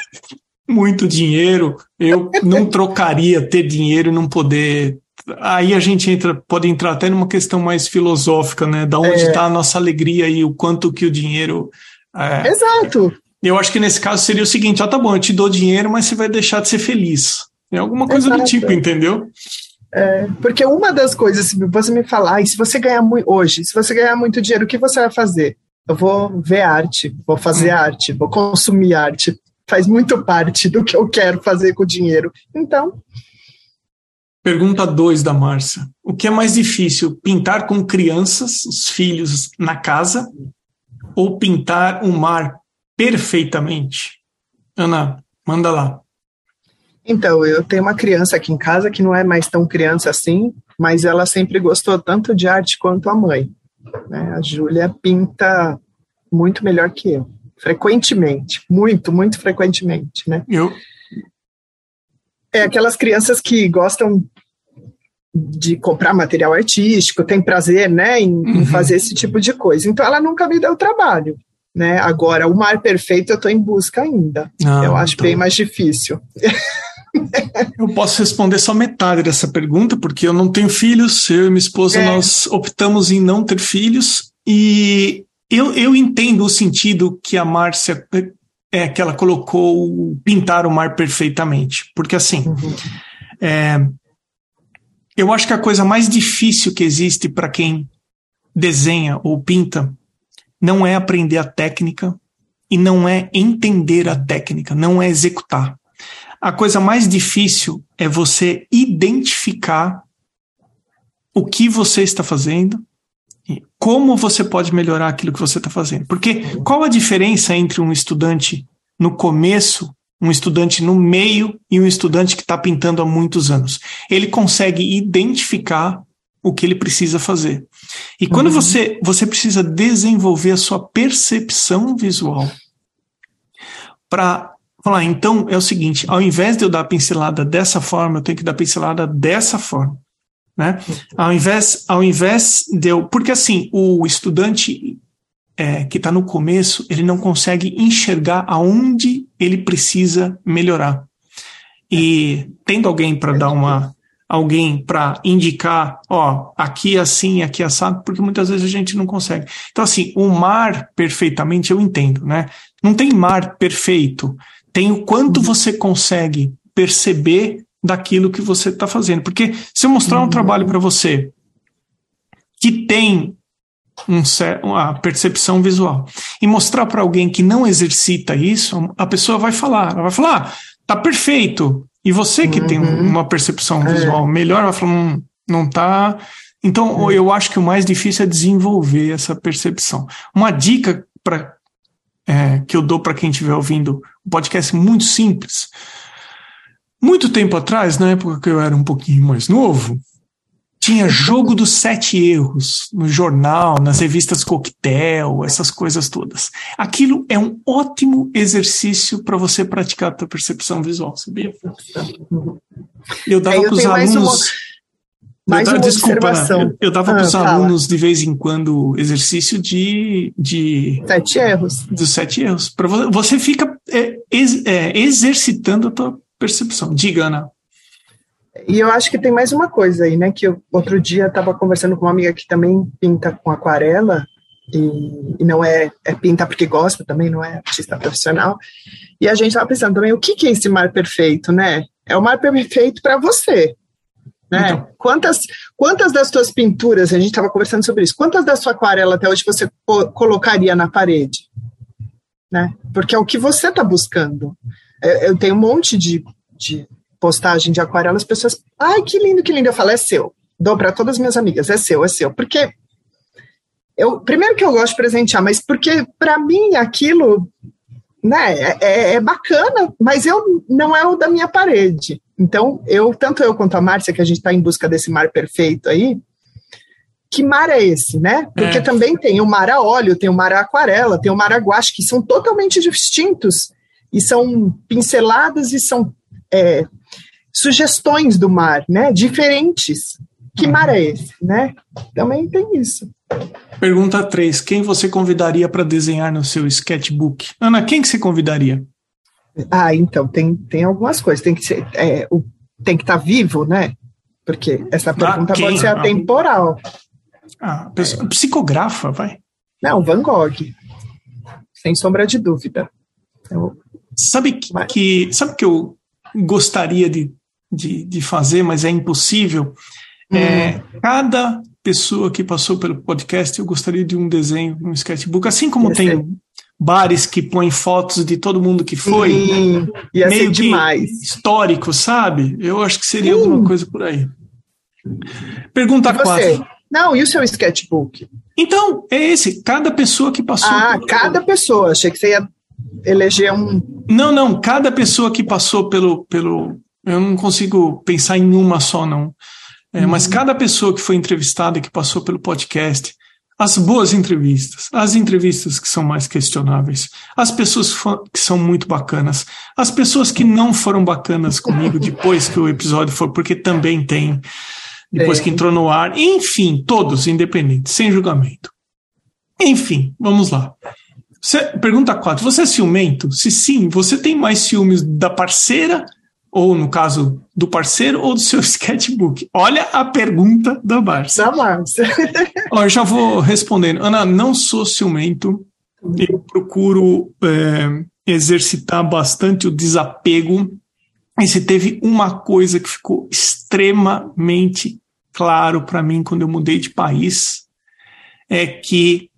muito dinheiro, eu não trocaria ter dinheiro e não poder. Aí a gente entra, pode entrar até numa questão mais filosófica, né? Da onde está é. Tá a nossa alegria e o quanto que o dinheiro. É, Exato. Eu acho que nesse caso seria o seguinte: ó, tá bom, eu te dou dinheiro, mas você vai deixar de ser feliz. É alguma coisa Exato. do tipo, entendeu? É, porque uma das coisas, se você me falar, e se você ganhar muito hoje, se você ganhar muito dinheiro, o que você vai fazer? Eu vou ver arte, vou fazer hum. arte, vou consumir arte. Faz muito parte do que eu quero fazer com o dinheiro. Então. Pergunta 2 da Márcia. O que é mais difícil, pintar com crianças, os filhos, na casa, ou pintar o um mar perfeitamente? Ana, manda lá. Então, eu tenho uma criança aqui em casa que não é mais tão criança assim, mas ela sempre gostou tanto de arte quanto a mãe. Né? A Júlia pinta muito melhor que eu, frequentemente, muito, muito frequentemente, né? Eu. É aquelas crianças que gostam de comprar material artístico, tem prazer, né, em, uhum. em fazer esse tipo de coisa. Então, ela nunca me deu trabalho. Né? Agora, o mar perfeito eu estou em busca ainda. Ah, eu acho então... bem mais difícil. Eu posso responder só metade dessa pergunta, porque eu não tenho filhos, eu e minha esposa é. nós optamos em não ter filhos, e eu, eu entendo o sentido que a Márcia é que ela colocou pintar o mar perfeitamente, porque assim, uhum. é, eu acho que a coisa mais difícil que existe para quem desenha ou pinta não é aprender a técnica e não é entender a técnica, não é executar. A coisa mais difícil é você identificar o que você está fazendo e como você pode melhorar aquilo que você está fazendo. Porque qual a diferença entre um estudante no começo, um estudante no meio e um estudante que está pintando há muitos anos? Ele consegue identificar o que ele precisa fazer. E quando uhum. você, você precisa desenvolver a sua percepção visual para falar, então é o seguinte, ao invés de eu dar a pincelada dessa forma, eu tenho que dar a pincelada dessa forma. Né? Ao invés, ao invés de eu. Porque assim, o estudante é, que está no começo, ele não consegue enxergar aonde ele precisa melhorar. E tendo alguém para dar uma. Alguém para indicar, ó, aqui é assim, aqui é assado, porque muitas vezes a gente não consegue. Então, assim, o mar perfeitamente eu entendo, né? Não tem mar perfeito tem o quanto uhum. você consegue perceber daquilo que você está fazendo. Porque se eu mostrar um uhum. trabalho para você que tem um, uma percepção visual e mostrar para alguém que não exercita isso, a pessoa vai falar, ela vai falar, ah, tá perfeito. E você que uhum. tem uma percepção é. visual melhor, vai falar, hum, não tá. Então, é. eu acho que o mais difícil é desenvolver essa percepção. Uma dica para é, que eu dou para quem estiver ouvindo um podcast muito simples. Muito tempo atrás, na época que eu era um pouquinho mais novo, tinha jogo dos sete erros no jornal, nas revistas coquetel, essas coisas todas. Aquilo é um ótimo exercício para você praticar a tua percepção visual, sabia? Eu dava para os alunos. Mais eu, uma desculpa, eu, eu dava ah, para os alunos de vez em quando exercício de, de sete erros. Dos sete erros. Você, você fica é, ex, é, exercitando a tua percepção. Diga, Ana. E eu acho que tem mais uma coisa aí, né? Que eu, outro dia estava conversando com uma amiga que também pinta com aquarela e, e, não é, é pinta porque gosta também, não é artista profissional. E a gente estava pensando também o que, que é esse mar perfeito, né? É o mar perfeito para você. Né? Então. Quantas, quantas das tuas pinturas, a gente estava conversando sobre isso, quantas da sua aquarela até hoje você colocaria na parede? Né? Porque é o que você está buscando. Eu, eu, tenho um monte de, de postagem de aquarela, as pessoas, ai, que lindo, que lindo. Eu falo, é seu. Dou para todas as minhas amigas, é seu, é seu. Porque eu, primeiro que eu gosto de presentear, mas porque para mim aquilo né, é, é, é, bacana, mas eu não é o da minha parede. Então, eu, tanto eu quanto a Márcia, que a gente está em busca desse mar perfeito aí, que mar é esse, né? Porque é. também tem o mar a óleo, tem o mar a aquarela, tem o mar a guache, que são totalmente distintos e são pinceladas e são é, sugestões do mar, né? Diferentes. Que mar é esse, né? Também tem isso. Pergunta 3. Quem você convidaria para desenhar no seu sketchbook? Ana, quem que você convidaria? Ah, então, tem, tem algumas coisas. Tem que ser, é, o, tem que estar tá vivo, né? Porque essa ah, pergunta ah, pode ser atemporal. Ah, pessoa, é. psicografa, vai. Não, Van Gogh. Sem sombra de dúvida. Sabe que, mas... que, sabe que eu gostaria de, de, de fazer, mas é impossível? É, hum. É, cada pessoa que passou pelo podcast, eu gostaria de um desenho, um sketchbook, assim como tem bares que põem fotos de todo mundo que foi. Sim, ia meio ser demais. Histórico, sabe? Eu acho que seria Sim. alguma coisa por aí. Pergunta 4. Não, e o seu sketchbook? Então, é esse. Cada pessoa que passou. Ah, por... cada pessoa. Achei que você ia eleger um. Não, não. Cada pessoa que passou pelo, pelo, Eu não consigo pensar em uma só, não. É, uhum. Mas cada pessoa que foi entrevistada, que passou pelo podcast, as boas entrevistas, as entrevistas que são mais questionáveis, as pessoas que são muito bacanas, as pessoas que não foram bacanas comigo depois que o episódio foi, porque também tem, depois que entrou no ar, enfim, todos independentes, sem julgamento. Enfim, vamos lá. Você, pergunta 4. Você é ciumento? Se sim, você tem mais ciúmes da parceira, ou no caso do parceiro, ou do seu sketchbook? Olha a pergunta da Márcia. Da Márcia. eu já vou respondendo. Ana, não sou ciumento. Eu procuro é, exercitar bastante o desapego. E se teve uma coisa que ficou extremamente claro para mim quando eu mudei de país, é que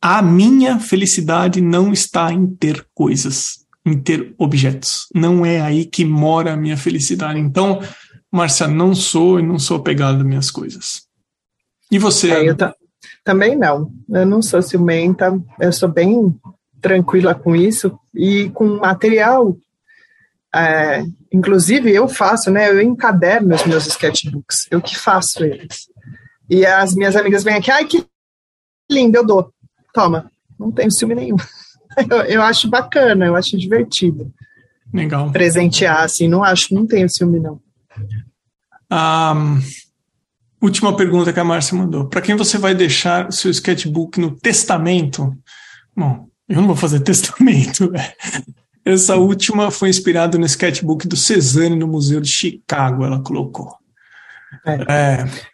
a minha felicidade não está em ter coisas, em ter objetos. Não é aí que mora a minha felicidade. Então, Márcia, não sou e não sou apegado às minhas coisas. E você? É, eu também não. Eu não sou ciumenta, eu sou bem tranquila com isso e com material. É, inclusive, eu faço, né? Eu encaderno os meus sketchbooks, eu que faço eles. E as minhas amigas vêm aqui, ai que lindo, eu dou toma, não tenho ciúme nenhum. Eu, eu acho bacana, eu acho divertido. Legal. Presentear, assim, não acho, não tenho ciúme, não. Um, última pergunta que a Márcia mandou. Para quem você vai deixar seu sketchbook no testamento? Bom, eu não vou fazer testamento. Né? Essa última foi inspirada no sketchbook do Cezanne no Museu de Chicago, ela colocou. É. é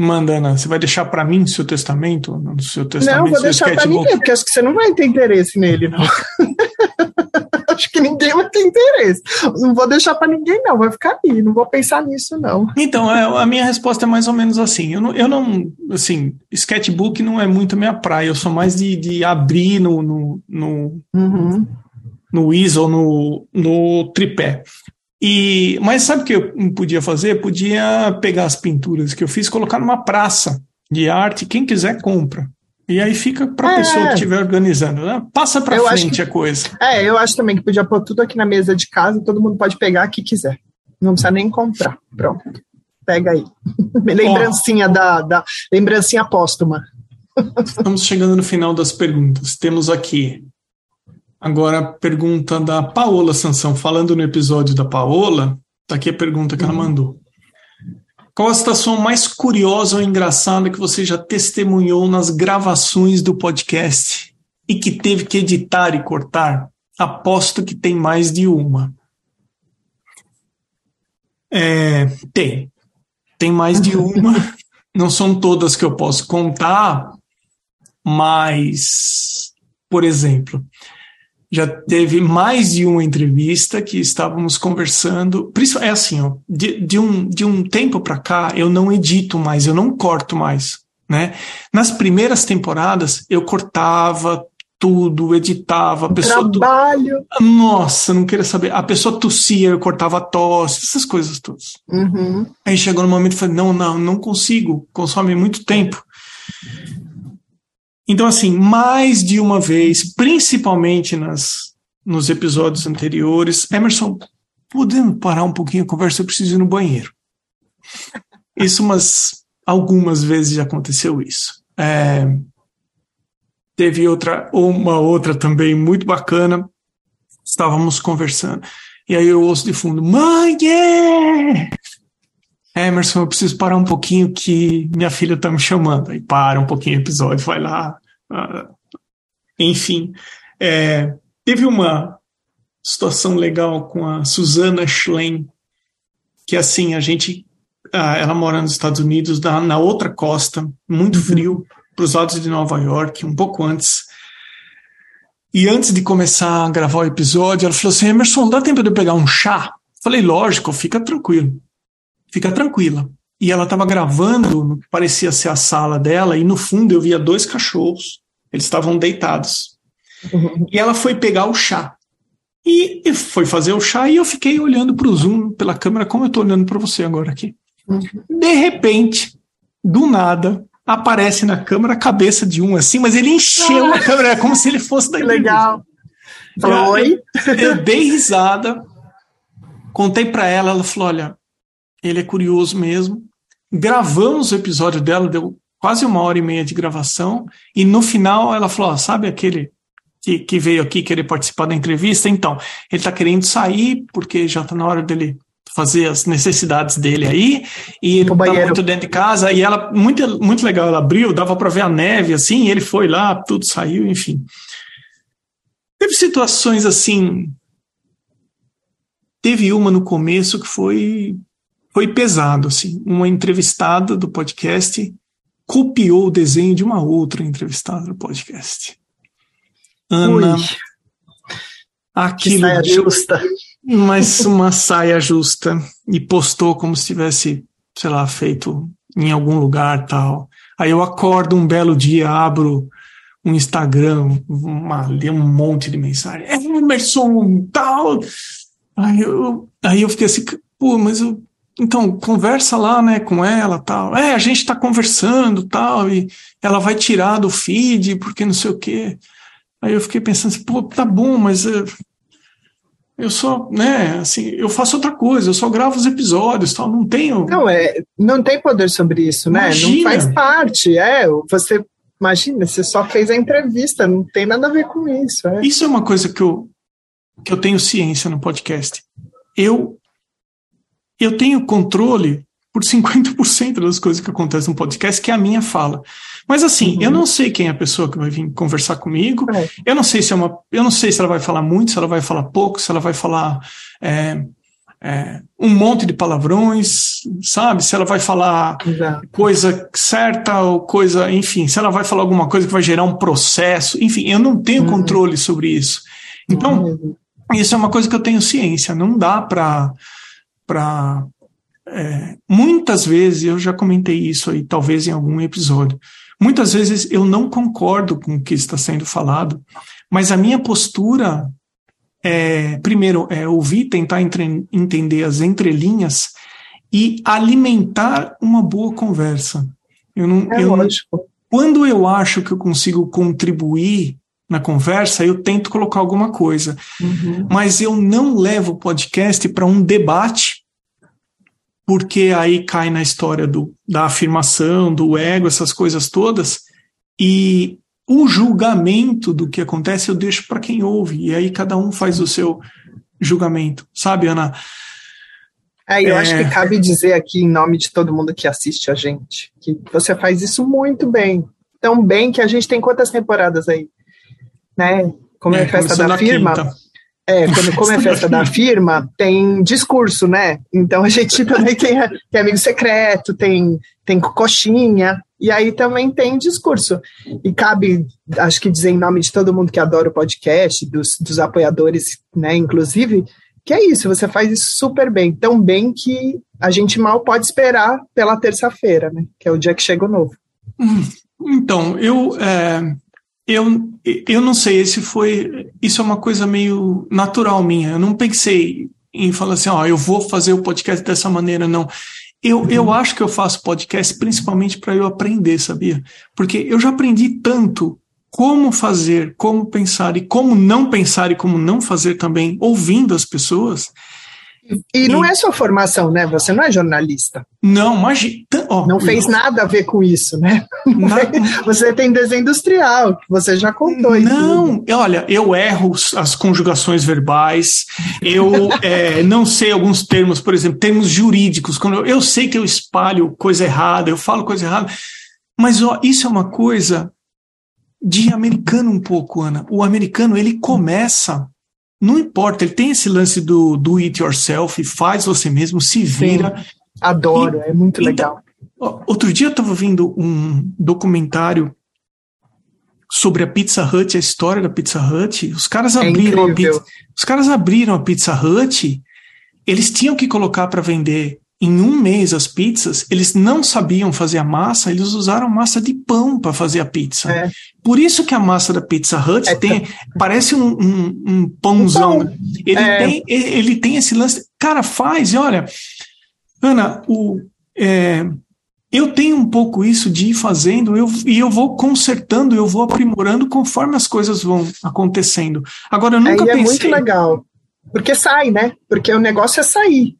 Manda, Ana, você vai deixar para mim seu testamento? No seu testamento não, vou deixar para ninguém, porque acho que você não vai ter interesse nele, não. acho que ninguém vai ter interesse. Não vou deixar para ninguém, não. Vai ficar aí. Não vou pensar nisso, não. Então, é, a minha resposta é mais ou menos assim. Eu não, eu não assim, sketchbook não é muito minha praia. Eu sou mais de, de abrir no, no, no, uhum. no ISO, no, no tripé. E, mas sabe o que eu podia fazer? Podia pegar as pinturas que eu fiz, colocar numa praça de arte, quem quiser compra. E aí fica para a é, pessoa que estiver organizando, né? Passa para frente que, a coisa. É, eu acho também que podia pôr tudo aqui na mesa de casa, todo mundo pode pegar o que quiser. Não precisa nem comprar. Pronto. Pega aí. lembrancinha da, da lembrancinha póstuma. Estamos chegando no final das perguntas. Temos aqui Agora, a pergunta da Paola Sansão. Falando no episódio da Paola, tá aqui a pergunta que ela uhum. mandou. Qual a situação mais curiosa ou engraçada que você já testemunhou nas gravações do podcast e que teve que editar e cortar? Aposto que tem mais de uma. É, tem. Tem mais de uma. Não são todas que eu posso contar, mas, por exemplo, já teve mais de uma entrevista que estávamos conversando. É assim, ó, de, de um, de um tempo para cá, eu não edito mais, eu não corto mais. Né? Nas primeiras temporadas, eu cortava tudo, editava. A pessoa Trabalho. Tu... Nossa, não queria saber. A pessoa tossia, eu cortava a tosse, essas coisas todas. Uhum. Aí chegou no momento e falei: não, não, não consigo, consome muito tempo. Então, assim, mais de uma vez, principalmente nas, nos episódios anteriores, Emerson, podemos parar um pouquinho a conversa? Eu preciso ir no banheiro. Isso, mas algumas vezes já aconteceu isso. É, teve outra, uma outra também muito bacana. Estávamos conversando. E aí eu ouço de fundo, mãe! Yeah! Emerson, eu preciso parar um pouquinho que minha filha está me chamando. Aí para um pouquinho o episódio, vai lá. Uh, enfim, é, teve uma situação legal com a Susana Schlein, que assim, a gente, uh, ela mora nos Estados Unidos, na, na outra costa, muito uhum. frio, para os lados de Nova York, um pouco antes. E antes de começar a gravar o episódio, ela falou assim: Emerson, dá tempo de eu pegar um chá? Falei, lógico, fica tranquilo fica tranquila. E ela estava gravando no que parecia ser a sala dela, e no fundo eu via dois cachorros. Eles estavam deitados. Uhum. E ela foi pegar o chá. E, e, foi fazer o chá, e eu fiquei olhando para o Zoom, pela câmera, como eu estou olhando para você agora aqui. Uhum. De repente, do nada, aparece na câmera a cabeça de um assim, mas ele encheu ah. a câmera, é como se ele fosse da Legal. Eu, eu, eu dei risada, Contei para ela, ela falou: olha, ele é curioso mesmo. Gravamos o episódio dela, deu quase uma hora e meia de gravação, e no final ela falou: sabe aquele que, que veio aqui querer participar da entrevista? Então, ele está querendo sair porque já está na hora dele fazer as necessidades dele aí, e ele tá muito dentro de casa, e ela, muito, muito legal, ela abriu, dava para ver a neve, assim, ele foi lá, tudo saiu, enfim. Teve situações assim, teve uma no começo que foi, foi pesado, assim, uma entrevistada do podcast copiou o desenho de uma outra entrevistada do podcast. Ana, Ui. aquilo que justa mas uma saia justa e postou como se tivesse, sei lá, feito em algum lugar tal. Aí eu acordo um belo dia, abro um Instagram, uma, um monte de mensagem. É Emerson, tal. Aí eu, aí eu fiquei assim, pô, mas eu, então, conversa lá, né, com ela, tal. É, a gente tá conversando, tal, e ela vai tirar do feed, porque não sei o quê. Aí eu fiquei pensando assim, pô, tá bom, mas uh, eu só, né, assim, eu faço outra coisa, eu só gravo os episódios, tal, não tenho. Não é, não tem poder sobre isso, né? Imagina. Não faz parte, é, você imagina, você só fez a entrevista, não tem nada a ver com isso. É. Isso é uma coisa que eu que eu tenho ciência no podcast. Eu eu tenho controle por 50% das coisas que acontecem no podcast, que é a minha fala. Mas assim, uhum. eu não sei quem é a pessoa que vai vir conversar comigo. É. Eu não sei se é uma. Eu não sei se ela vai falar muito, se ela vai falar pouco, se ela vai falar é, é, um monte de palavrões, sabe? Se ela vai falar Exato. coisa certa ou coisa, enfim, se ela vai falar alguma coisa que vai gerar um processo, enfim, eu não tenho uhum. controle sobre isso. Então, uhum. isso é uma coisa que eu tenho ciência. Não dá para para é, muitas vezes eu já comentei isso aí, talvez em algum episódio. Muitas vezes eu não concordo com o que está sendo falado, mas a minha postura é, primeiro, é ouvir, tentar entre, entender as entrelinhas e alimentar uma boa conversa. Eu não, é eu lógico. quando eu acho que eu consigo contribuir na conversa, eu tento colocar alguma coisa. Uhum. Mas eu não levo o podcast para um debate porque aí cai na história do, da afirmação, do ego, essas coisas todas, e o julgamento do que acontece eu deixo para quem ouve, e aí cada um faz o seu julgamento, sabe, Ana? É, eu é... acho que cabe dizer aqui, em nome de todo mundo que assiste a gente, que você faz isso muito bem. Tão bem que a gente tem quantas temporadas aí? Né? Como é, a festa da firma. Quinta. É, quando, como é festa da firma, tem discurso, né? Então a gente também tem, tem amigo secreto, tem, tem coxinha, e aí também tem discurso. E cabe, acho que dizer em nome de todo mundo que adora o podcast, dos, dos apoiadores, né, inclusive, que é isso, você faz isso super bem, tão bem que a gente mal pode esperar pela terça-feira, né? Que é o dia que chega o novo. Hum, então, eu. É eu, eu não sei, esse foi. Isso é uma coisa meio natural minha. Eu não pensei em falar assim, ó, eu vou fazer o podcast dessa maneira, não. Eu, uhum. eu acho que eu faço podcast principalmente para eu aprender, sabia? Porque eu já aprendi tanto como fazer, como pensar e como não pensar e como não fazer também, ouvindo as pessoas, e não é sua formação, né? Você não é jornalista. Não, imagina. Oh, não fez não. nada a ver com isso, né? Você tem desenho industrial, você já contou Não, olha, eu erro as conjugações verbais, eu é, não sei alguns termos, por exemplo, termos jurídicos. Quando eu, eu sei que eu espalho coisa errada, eu falo coisa errada, mas ó, isso é uma coisa de americano um pouco, Ana. O americano, ele começa não importa, ele tem esse lance do do it yourself, faz você mesmo, se vira. Sim, adoro, e, é muito então, legal. Outro dia eu estava vendo um documentário sobre a Pizza Hut, a história da Pizza Hut. Os caras é abriram a pizza, os caras abriram a Pizza Hut, eles tinham que colocar para vender em um mês as pizzas, eles não sabiam fazer a massa, eles usaram massa de pão para fazer a pizza. É. Por isso que a massa da Pizza Hut é, tem, parece um, um, um pãozão. Pão. ele, é. tem, ele tem esse lance. Cara, faz, e olha, Ana, o, é, eu tenho um pouco isso de ir fazendo eu, e eu vou consertando, eu vou aprimorando conforme as coisas vão acontecendo. Agora, eu nunca é, pensei. É muito legal porque sai, né? Porque o negócio é sair.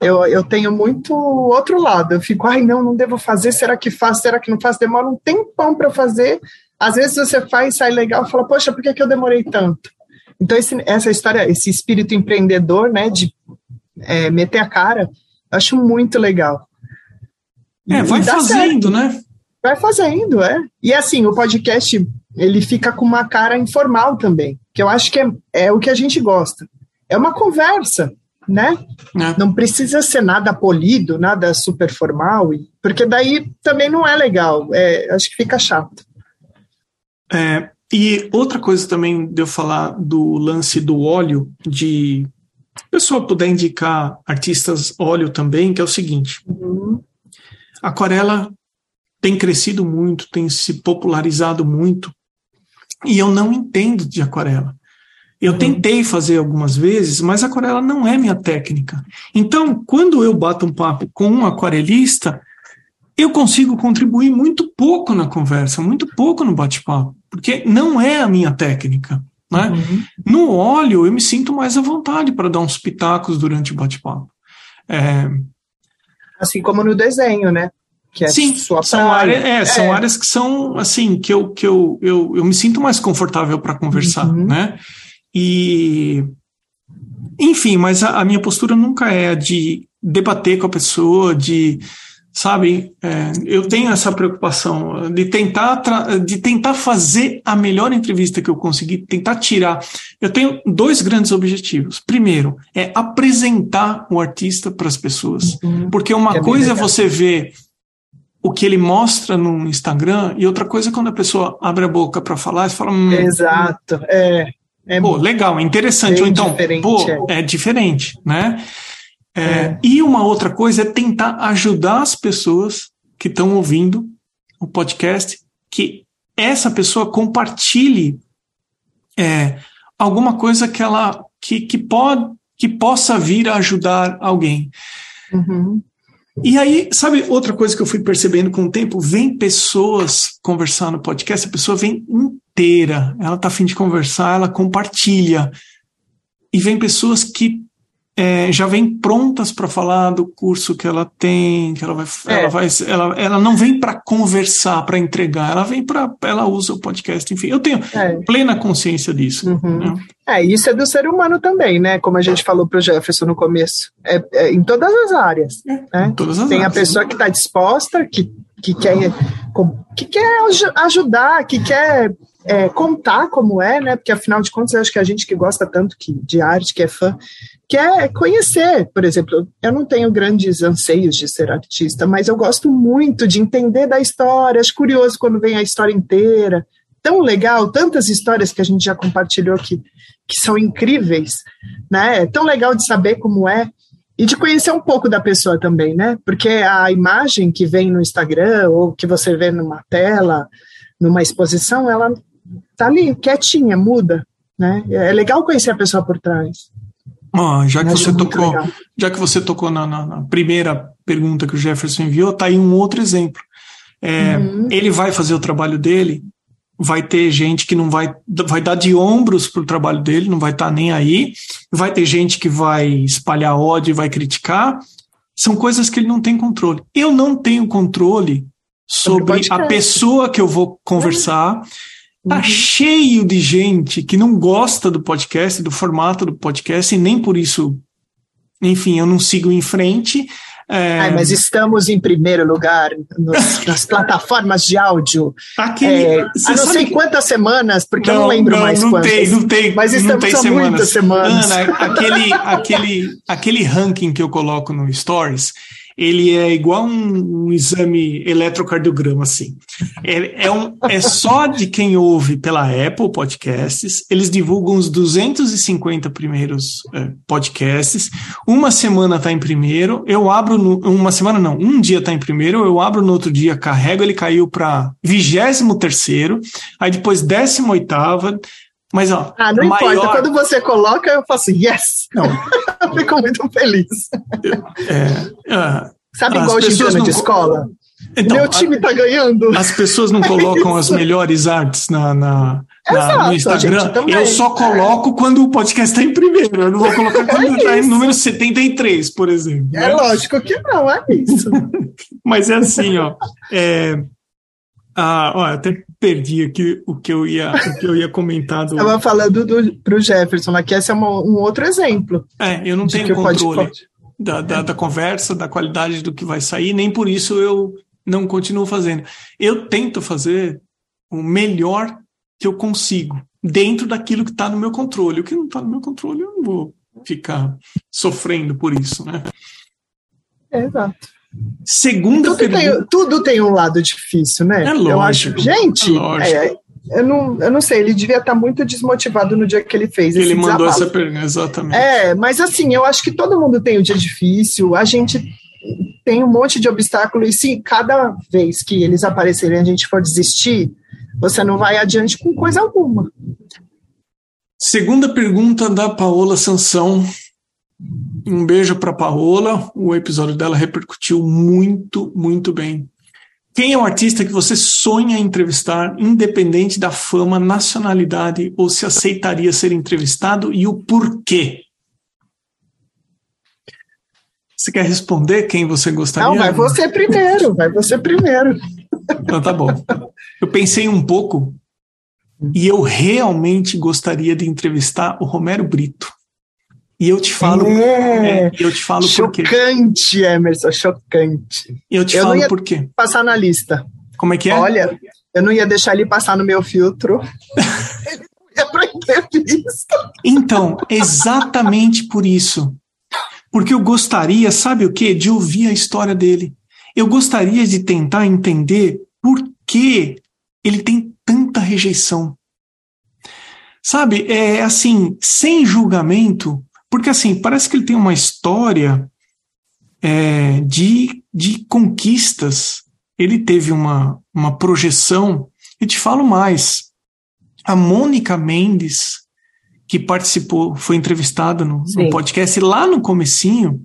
Eu, eu tenho muito outro lado. Eu fico, ai, não, não devo fazer. Será que faço? Será que não faço? Demora um tempão para fazer. Às vezes você faz, sai legal, fala, poxa, por que, que eu demorei tanto? Então, esse, essa história, esse espírito empreendedor, né, de é, meter a cara, eu acho muito legal. É, vai fazendo, certo. né? Vai fazendo, é. E assim, o podcast, ele fica com uma cara informal também, que eu acho que é, é o que a gente gosta. É uma conversa né? É. Não precisa ser nada polido, nada super formal, porque daí também não é legal. É, acho que fica chato. É, e outra coisa também de eu falar do lance do óleo, de o pessoal puder indicar artistas óleo também, que é o seguinte: uhum. a aquarela tem crescido muito, tem se popularizado muito, e eu não entendo de aquarela. Eu uhum. tentei fazer algumas vezes, mas aquarela não é minha técnica. Então, quando eu bato um papo com um aquarelista, eu consigo contribuir muito pouco na conversa, muito pouco no bate-papo, porque não é a minha técnica. Né? Uhum. No óleo, eu me sinto mais à vontade para dar uns pitacos durante o bate-papo. É... Assim como no desenho, né? Que é Sim, são, áreas, é, é. são áreas que são assim que eu, que eu, eu, eu me sinto mais confortável para conversar, uhum. né? E, enfim, mas a, a, minha postura nunca é de debater com a pessoa, de, sabe, é, eu tenho essa preocupação de tentar, de tentar fazer a melhor entrevista que eu conseguir, tentar tirar. Eu tenho dois grandes objetivos. Primeiro, é apresentar o artista para as pessoas, uhum. porque uma é coisa é você ver o que ele mostra no Instagram e outra coisa é quando a pessoa abre a boca para falar e fala. Hum, Exato, é. É pô, legal, interessante. Ou então, pô, é. é diferente, né? É, é. E uma outra coisa é tentar ajudar as pessoas que estão ouvindo o podcast que essa pessoa compartilhe é, alguma coisa que ela que, que pode que possa vir a ajudar alguém. Uhum. E aí, sabe outra coisa que eu fui percebendo com o tempo? Vem pessoas conversar no podcast, a pessoa vem inteira, ela está afim de conversar, ela compartilha. E vem pessoas que é, já vêm prontas para falar do curso que ela tem, que ela vai, é. ela, vai ela, ela não vem para conversar, para entregar, ela vem para, ela usa o podcast, enfim, eu tenho é. plena consciência disso. Uhum. Né? É, isso é do ser humano também, né? Como a gente falou para o Jefferson no começo, é, é, em todas as áreas. É, né? Em todas as tem áreas, a pessoa que está disposta, que, que quer que quer ajudar, que quer é, contar como é, né? Porque afinal de contas, eu acho que a gente que gosta tanto que, de arte, que é fã, quer conhecer. Por exemplo, eu não tenho grandes anseios de ser artista, mas eu gosto muito de entender da história. Acho curioso quando vem a história inteira. Tão legal, tantas histórias que a gente já compartilhou que, que são incríveis, né? É tão legal de saber como é e de conhecer um pouco da pessoa também, né? Porque a imagem que vem no Instagram ou que você vê numa tela, numa exposição, ela tá ali, quietinha, muda, né? É legal conhecer a pessoa por trás. Ah, já que você tocou, já que você tocou na, na, na, primeira pergunta que o Jefferson enviou, tá aí um outro exemplo. É, uhum. Ele vai fazer o trabalho dele, vai ter gente que não vai, vai dar de ombros para o trabalho dele, não vai estar tá nem aí, vai ter gente que vai espalhar ódio e vai criticar. São coisas que ele não tem controle. Eu não tenho controle sobre a pessoa que eu vou conversar. Tá uhum. cheio de gente que não gosta do podcast, do formato do podcast, e nem por isso, enfim, eu não sigo em frente. É... Ai, mas estamos em primeiro lugar nos, nas plataformas de áudio. Aquele, é, há não sei que... quantas semanas, porque não, eu não lembro não, mais não quantas. Tem, não tem, mas estamos não tem semanas. muitas semanas. Ana, aquele, aquele, aquele ranking que eu coloco no Stories, ele é igual um, um exame eletrocardiograma, assim. É, é, um, é só de quem ouve pela Apple Podcasts, eles divulgam os 250 primeiros é, podcasts, uma semana está em primeiro, eu abro, no, uma semana não, um dia está em primeiro, eu abro no outro dia, carrego, ele caiu para 23 terceiro, aí depois 18 oitava, mas, ó. Ah, não maior... importa. Quando você coloca, eu faço yes. Não. eu fico muito feliz. É, é, Sabe igual gincana não... de escola? Então, Meu time está ganhando. As pessoas não colocam as melhores artes na, na, na, no Instagram, eu só coloco quando o podcast está em primeiro. Eu não vou colocar quando está é em número 73, por exemplo. É né? lógico que não, é isso. Mas é assim, ó. É, ah, ó, até perdi aqui o que eu ia, o que eu ia comentar. Do... Estava falando do, pro Jefferson, aqui esse é uma, um outro exemplo. É, eu não tenho controle pode. Da, da, da, conversa, da qualidade do que vai sair, nem por isso eu não continuo fazendo. Eu tento fazer o melhor que eu consigo, dentro daquilo que está no meu controle. O que não está no meu controle, eu não vou ficar sofrendo por isso, né? Exato. Segunda tudo pergunta. Tem, tudo tem um lado difícil, né? É lógico. Eu acho, gente, é é, eu, não, eu não sei, ele devia estar tá muito desmotivado no dia que ele fez Ele mandou desabafo. essa pergunta, exatamente. É, mas assim, eu acho que todo mundo tem um dia difícil, a gente tem um monte de obstáculos, e se cada vez que eles aparecerem a gente for desistir, você não vai adiante com coisa alguma. Segunda pergunta da Paola Sansão. Um beijo para Paola. O episódio dela repercutiu muito, muito bem. Quem é o artista que você sonha entrevistar, independente da fama, nacionalidade ou se aceitaria ser entrevistado e o porquê? Você quer responder quem você gostaria? Não, vai você primeiro, vai você primeiro. Então tá bom. Eu pensei um pouco e eu realmente gostaria de entrevistar o Romero Brito. E eu te falo, é, é, eu te falo chocante, por quê. Chocante, Emerson, chocante. Eu te eu falo por quê. Passar na lista. Como é que é? Olha, eu não ia deixar ele passar no meu filtro. ele ia para entrevista. Então, exatamente por isso. Porque eu gostaria, sabe o quê? De ouvir a história dele. Eu gostaria de tentar entender por que ele tem tanta rejeição. Sabe, é assim, sem julgamento, porque assim, parece que ele tem uma história é, de, de conquistas. Ele teve uma, uma projeção. E te falo mais. A Mônica Mendes, que participou, foi entrevistada no, no podcast lá no comecinho,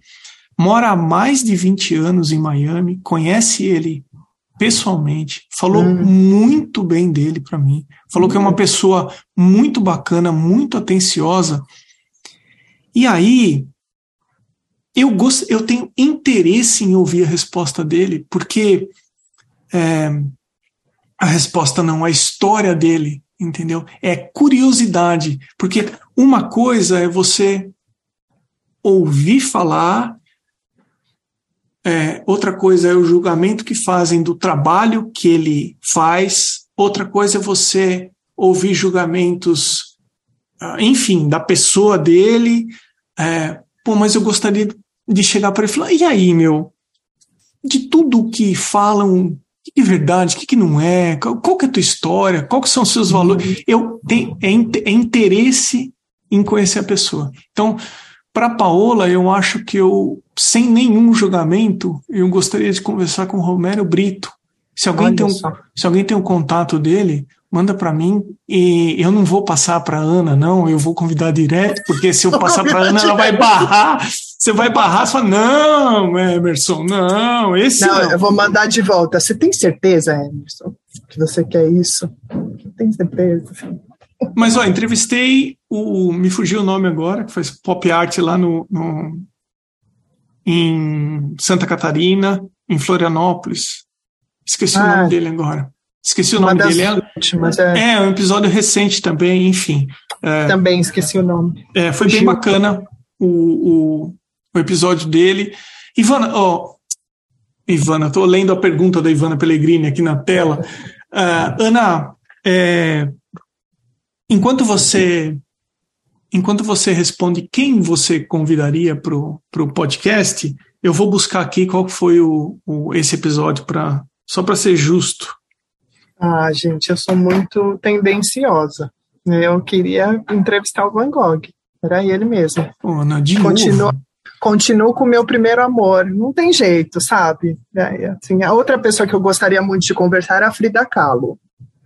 mora há mais de 20 anos em Miami, conhece ele pessoalmente, falou hum. muito bem dele para mim, falou hum. que é uma hum. pessoa muito bacana, muito atenciosa. E aí eu gosto, eu tenho interesse em ouvir a resposta dele, porque é, a resposta não, a história dele, entendeu? É curiosidade, porque uma coisa é você ouvir falar é, outra coisa é o julgamento que fazem do trabalho que ele faz, outra coisa é você ouvir julgamentos, ah, enfim, da pessoa dele. É, Pô, mas eu gostaria de chegar para ele e falar: e aí, meu? De tudo que falam, o que é verdade, o que, que não é, qual, qual que é a tua história, qual que são os seus valores? Eu tenho é, é interesse em conhecer a pessoa. Então, para Paola, eu acho que eu, sem nenhum julgamento, eu gostaria de conversar com o Romero Brito. Se alguém, tem um, se alguém tem um contato dele, manda para mim e eu não vou passar para Ana, não, eu vou convidar direto, porque se eu passar para Ana, ela vai barrar. Você vai barrar, você fala, não, Emerson, não, esse não. não. eu vou mandar de volta. Você tem certeza, Emerson, que você quer isso? Tem certeza? Mas, ó, entrevistei o. Me fugiu o nome agora, que faz pop art lá no, no em Santa Catarina, em Florianópolis. Esqueci ah, o nome dele agora. Esqueci o nome dele. É, últimas, é. é um episódio recente também, enfim. É, também esqueci o nome. É, foi bem bacana o, o, o, episódio dele. Ivana, ó, Ivana, estou lendo a pergunta da Ivana Pellegrini aqui na tela. Uh, Ana, é, Enquanto você enquanto você responde quem você convidaria para o podcast, eu vou buscar aqui qual foi o, o esse episódio para só para ser justo. Ah, gente, eu sou muito tendenciosa. Eu queria entrevistar o Van Gogh. Era ele mesmo. Pô, Ana, de continuo, novo. continuo com o meu primeiro amor. Não tem jeito, sabe? É, assim, a outra pessoa que eu gostaria muito de conversar era a Frida Kahlo.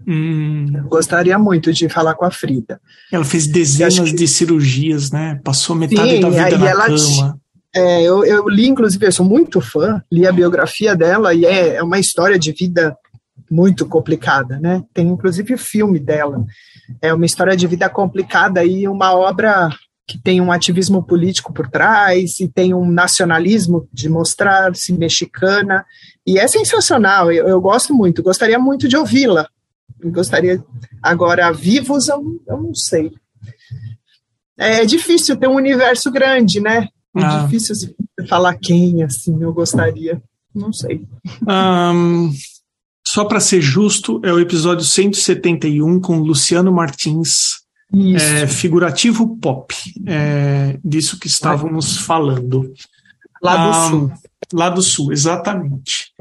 Hum. Gostaria muito de falar com a Frida. Ela fez dezenas que... de cirurgias, né? Passou metade Sim, da vida na ela cama. É, eu, eu, li, inclusive, eu sou muito fã, li a biografia dela e é, é uma história de vida muito complicada, né? Tem inclusive o filme dela. É uma história de vida complicada e uma obra que tem um ativismo político por trás e tem um nacionalismo de mostrar-se mexicana e é sensacional. Eu, eu gosto muito. Gostaria muito de ouvi-la. Gostaria agora vivos eu, eu não sei. É difícil ter um universo grande, né? É ah. difícil falar quem, assim, eu gostaria. Não sei. Um, só para ser justo, é o episódio 171 com Luciano Martins, é, figurativo pop, é, disso que estávamos falando. Lá do ah, sul. Lá do sul, exatamente.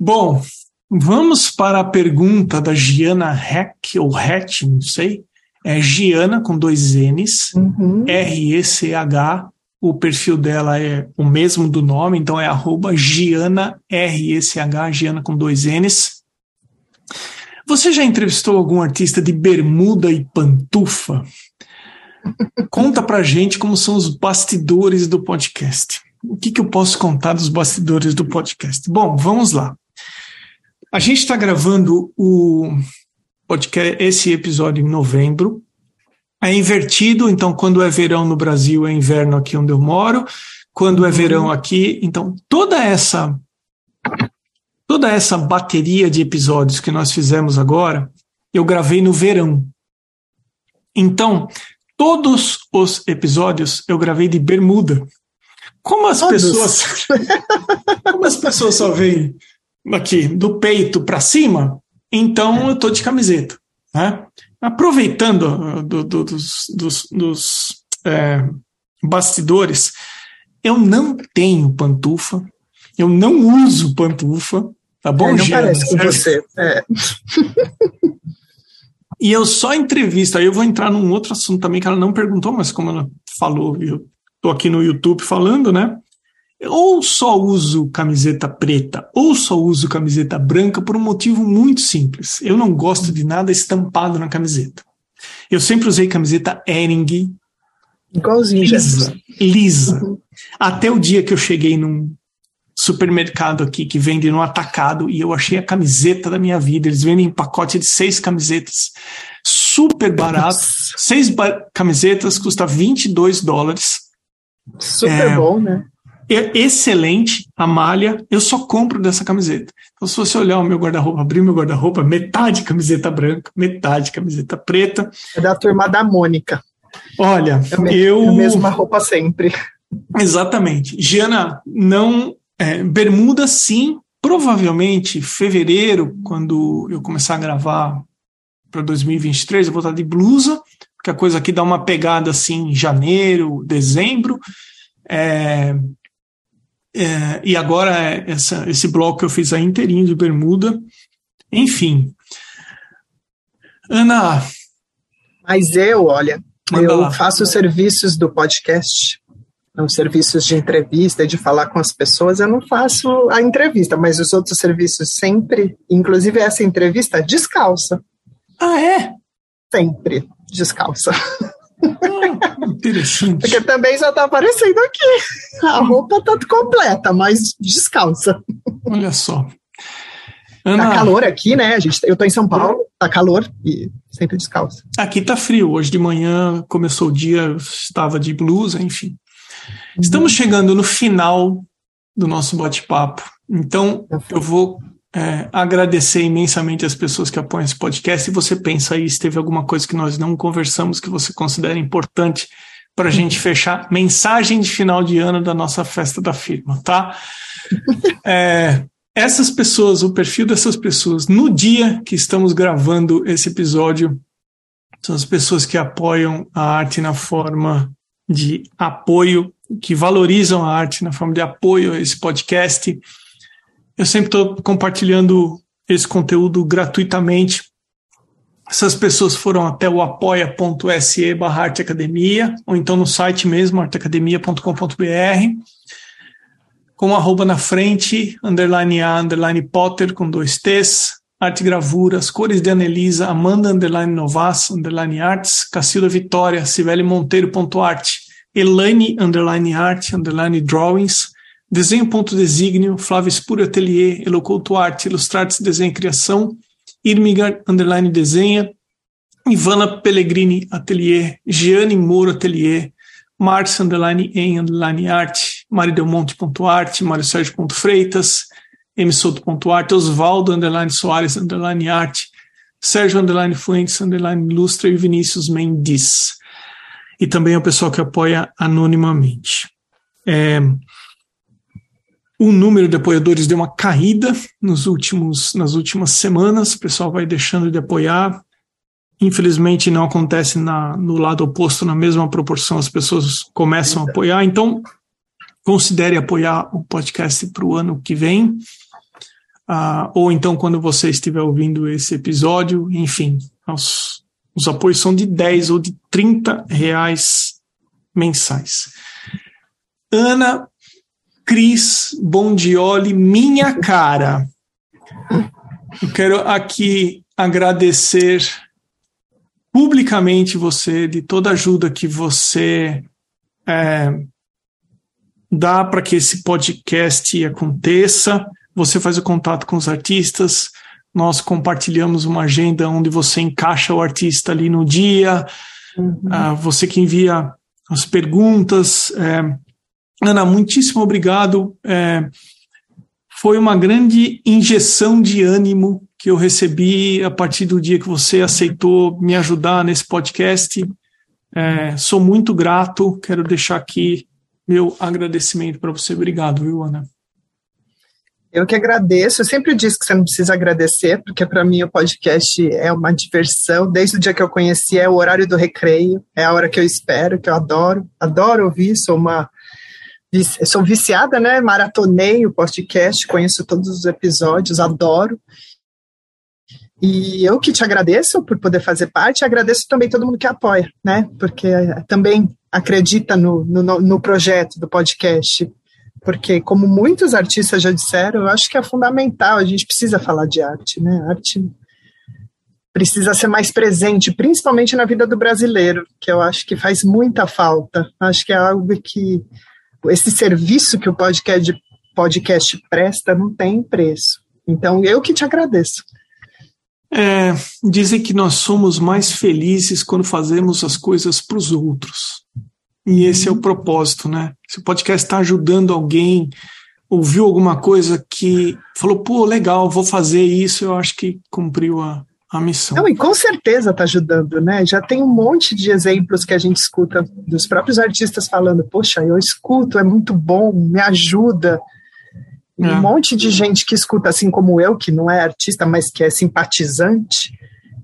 Bom, vamos para a pergunta da Giana Heck, ou Hatch, não sei. É Giana com dois N's, uhum. R-E-C-H. O perfil dela é o mesmo do nome, então é arroba Giana, R-E-C-H, Giana com dois N's. Você já entrevistou algum artista de bermuda e pantufa? Conta pra gente como são os bastidores do podcast. O que, que eu posso contar dos bastidores do podcast? Bom, vamos lá. A gente está gravando o podcast, esse episódio em novembro. É invertido, então quando é verão no Brasil é inverno aqui onde eu moro. Quando é verão aqui, então toda essa Toda essa bateria de episódios que nós fizemos agora, eu gravei no verão. Então, todos os episódios eu gravei de bermuda. Como as todos. pessoas Como as pessoas só veem aqui do peito para cima, então eu tô de camiseta, né? Aproveitando do, do, dos, dos, dos é, bastidores, eu não tenho pantufa, eu não uso pantufa, tá bom, é, Não parece com você. É. e eu só entrevisto, aí eu vou entrar num outro assunto também que ela não perguntou, mas como ela falou, eu tô aqui no YouTube falando, né? Ou só uso camiseta preta, ou só uso camiseta branca por um motivo muito simples. Eu não gosto de nada estampado na camiseta. Eu sempre usei camiseta Ering. Igualzinho, lisa. Lisa. Uhum. Até o dia que eu cheguei num supermercado aqui que vende no atacado e eu achei a camiseta da minha vida. Eles vendem um pacote de seis camisetas, super barato. seis camisetas custa 22 dólares. Super é, bom, né? É excelente a malha. Eu só compro dessa camiseta. Então, se você olhar o meu guarda-roupa, abrir meu guarda-roupa, metade camiseta branca, metade camiseta preta. É da turma da Mônica. Olha, é eu. É a mesma roupa sempre. Exatamente. Giana, não é, bermuda, sim. Provavelmente, fevereiro, quando eu começar a gravar para 2023, eu vou estar de blusa, porque a coisa aqui dá uma pegada assim em janeiro, dezembro. É, é, e agora essa, esse bloco que eu fiz aí inteirinho de bermuda. Enfim. Ana. Mas eu, olha, eu lá. faço serviços do podcast os serviços de entrevista, de falar com as pessoas, eu não faço a entrevista, mas os outros serviços sempre, inclusive essa entrevista, descalça. Ah, é? Sempre descalça. Ah, interessante. Porque também já está aparecendo aqui. A roupa está completa, mas descalça. Olha só. Ana, tá calor aqui, né? A gente, eu tô em São Paulo, tá calor e sempre descalço. Aqui tá frio. Hoje de manhã começou o dia, estava de blusa, enfim. Estamos chegando no final do nosso bate-papo, então eu vou é, agradecer imensamente as pessoas que apoiam esse podcast. Se você pensa aí, se teve alguma coisa que nós não conversamos que você considera importante para a gente fechar, mensagem de final de ano da nossa festa da firma, tá? É, essas pessoas, o perfil dessas pessoas, no dia que estamos gravando esse episódio, são as pessoas que apoiam a arte na forma de apoio que valorizam a arte na forma de apoio a esse podcast. Eu sempre estou compartilhando esse conteúdo gratuitamente. Essas pessoas foram até o apoia.se barra arteacademia, ou então no site mesmo, arteacademia.com.br, com arroba na frente, underline A, underline Potter, com dois T's, arte gravuras, cores de Anelisa, Amanda, underline Novas, underline Arts, Cacilda Vitória, Cibele Monteiro, ponto arte, Elaine, underline art, underline drawings, Desenho.designio, Flávio Espúrio Atelier, Elocouto Arte, Ilustrates Desenho e Criação, Irmigar Underline Desenha, Ivana Pellegrini Atelier, Gianni Moro Atelier, Márcio Underline em Underline Arte, Maridelmonte.arte, Mário Sérgio.freitas, msoto.arte, Osvaldo Underline Soares Underline Arte, Sérgio Underline Fuentes Underline Ilustra e Vinícius Mendes. E também o pessoal que apoia anonimamente. É, o número de apoiadores deu uma caída nos últimos, nas últimas semanas, o pessoal vai deixando de apoiar. Infelizmente não acontece na, no lado oposto na mesma proporção, as pessoas começam a apoiar, então considere apoiar o podcast para o ano que vem, uh, ou então quando você estiver ouvindo esse episódio, enfim, os, os apoios são de 10 ou de 30 reais mensais. Ana Cris Bondioli, minha cara. Eu quero aqui agradecer publicamente você de toda a ajuda que você é, dá para que esse podcast aconteça. Você faz o contato com os artistas, nós compartilhamos uma agenda onde você encaixa o artista ali no dia, uhum. uh, você que envia as perguntas. É, Ana, muitíssimo obrigado. É, foi uma grande injeção de ânimo que eu recebi a partir do dia que você aceitou me ajudar nesse podcast. É, sou muito grato, quero deixar aqui meu agradecimento para você. Obrigado, viu, Ana? Eu que agradeço. Eu sempre disse que você não precisa agradecer, porque para mim o podcast é uma diversão. Desde o dia que eu conheci, é o horário do recreio, é a hora que eu espero, que eu adoro. Adoro ouvir, sou uma sou viciada, né? Maratonei o podcast, conheço todos os episódios, adoro. E eu que te agradeço por poder fazer parte, agradeço também todo mundo que apoia, né? Porque também acredita no, no, no projeto do podcast. Porque, como muitos artistas já disseram, eu acho que é fundamental, a gente precisa falar de arte, né? arte precisa ser mais presente, principalmente na vida do brasileiro, que eu acho que faz muita falta. Acho que é algo que esse serviço que o podcast, podcast presta não tem preço. Então, eu que te agradeço. É, dizem que nós somos mais felizes quando fazemos as coisas para os outros. E esse é o propósito, né? Se o podcast está ajudando alguém, ouviu alguma coisa que falou, pô, legal, vou fazer isso, eu acho que cumpriu a, a missão. Não, e com certeza está ajudando, né? Já tem um monte de exemplos que a gente escuta dos próprios artistas falando, poxa, eu escuto, é muito bom, me ajuda. É. Um monte de gente que escuta, assim como eu, que não é artista, mas que é simpatizante,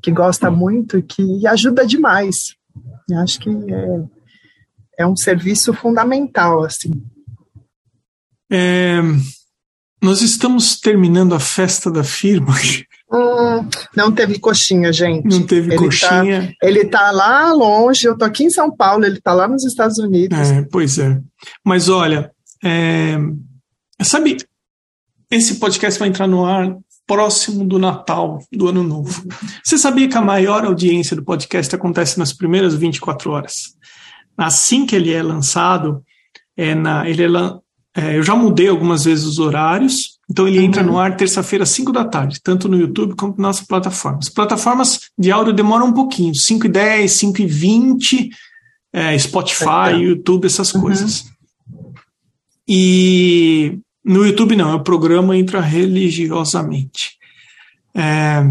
que gosta muito e que ajuda demais. Eu acho que é, é um serviço fundamental, assim. É, nós estamos terminando a festa da firma. Hum, não teve coxinha, gente. Não teve ele tá coxinha. Tá, ele tá lá longe, eu tô aqui em São Paulo, ele tá lá nos Estados Unidos. É, pois é. Mas olha, é, sabe, esse podcast vai entrar no ar próximo do Natal, do Ano Novo. Você sabia que a maior audiência do podcast acontece nas primeiras 24 horas? Assim que ele é lançado, é na, ele é, é, eu já mudei algumas vezes os horários, então ele uhum. entra no ar terça-feira, 5 da tarde, tanto no YouTube quanto nas nossas plataformas. Plataformas de áudio demoram um pouquinho, 5 e 10, 5 e 20, é, Spotify, é. YouTube, essas uhum. coisas. E no YouTube não, o programa entra religiosamente. É,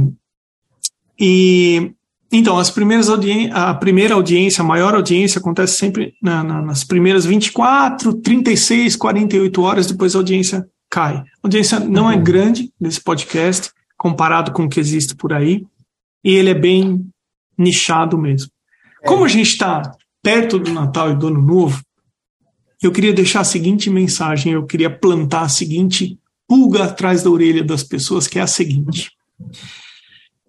e então, as primeiras a primeira audiência, a maior audiência acontece sempre na, na, nas primeiras 24, 36, 48 horas, depois a audiência cai. A audiência não é uhum. grande desse podcast, comparado com o que existe por aí, e ele é bem nichado mesmo. É. Como a gente está perto do Natal e do Ano Novo, eu queria deixar a seguinte mensagem, eu queria plantar a seguinte pulga atrás da orelha das pessoas, que é a seguinte.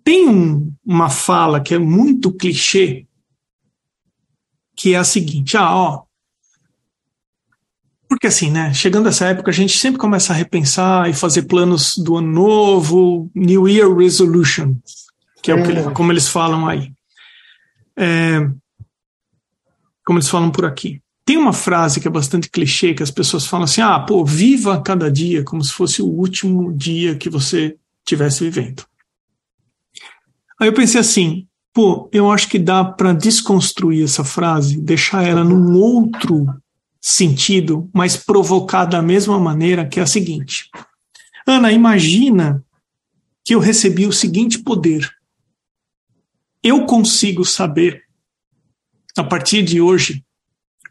Tem um, uma fala que é muito clichê, que é a seguinte: ah, ó. Porque assim, né? Chegando essa época, a gente sempre começa a repensar e fazer planos do ano novo, New Year Resolution, que é, é. o que, como eles falam aí. É, como eles falam por aqui Tem uma frase que é bastante clichê, que as pessoas falam assim: ah, pô, viva cada dia como se fosse o último dia que você estivesse vivendo. Aí eu pensei assim: pô, eu acho que dá para desconstruir essa frase, deixar ela num outro sentido, mas provocar da mesma maneira, que é a seguinte. Ana, imagina que eu recebi o seguinte poder. Eu consigo saber, a partir de hoje,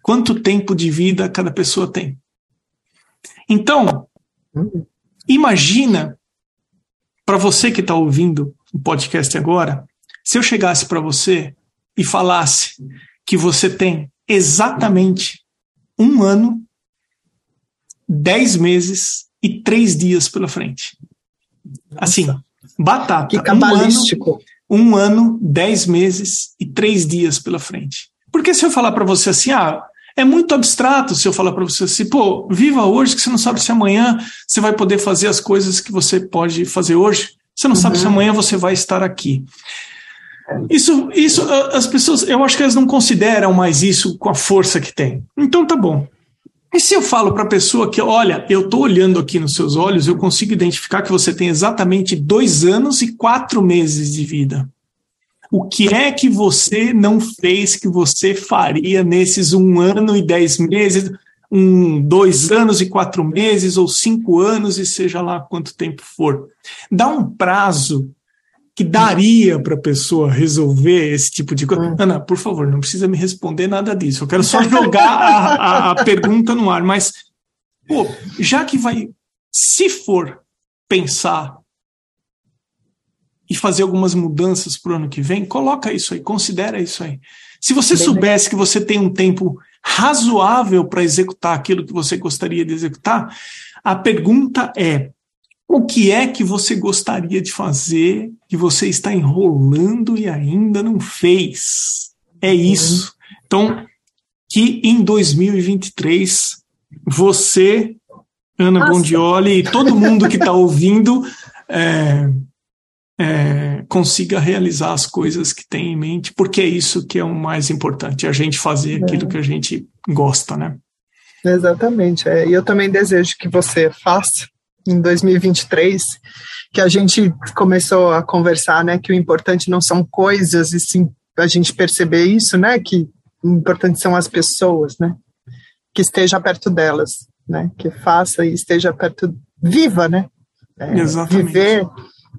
quanto tempo de vida cada pessoa tem. Então, imagina, para você que está ouvindo o podcast agora, se eu chegasse para você e falasse que você tem exatamente um ano, dez meses e três dias pela frente. Assim, batata. Que cabalístico. Um ano, um ano, dez meses e três dias pela frente. Porque se eu falar para você assim, ah, é muito abstrato se eu falar para você assim, pô, viva hoje, que você não sabe se amanhã você vai poder fazer as coisas que você pode fazer hoje. Você não uhum. sabe se uhum. amanhã você vai estar aqui. Isso, isso, as pessoas, eu acho que elas não consideram mais isso com a força que tem. Então tá bom. E se eu falo para a pessoa que, olha, eu estou olhando aqui nos seus olhos, eu consigo identificar que você tem exatamente dois anos e quatro meses de vida. O que é que você não fez que você faria nesses um ano e dez meses, um, dois anos e quatro meses, ou cinco anos, e seja lá quanto tempo for? Dá um prazo que daria para a pessoa resolver esse tipo de coisa. Hum. Ana, por favor, não precisa me responder nada disso. Eu quero só jogar a, a, a pergunta no ar. Mas, pô, já que vai, se for pensar e fazer algumas mudanças para o ano que vem, coloca isso aí, considera isso aí. Se você bem, soubesse que você tem um tempo razoável para executar aquilo que você gostaria de executar, a pergunta é: o que é que você gostaria de fazer que você está enrolando e ainda não fez? É isso. Então, que em 2023 você, Ana Nossa. Bondioli e todo mundo que está ouvindo é, é, consiga realizar as coisas que tem em mente, porque é isso que é o mais importante, a gente fazer aquilo é. que a gente gosta, né? Exatamente. É. E eu também desejo que você faça em 2023, que a gente começou a conversar, né, que o importante não são coisas, e sim a gente perceber isso, né, que o importante são as pessoas, né, que esteja perto delas, né, que faça e esteja perto, viva, né, é, Exatamente. viver,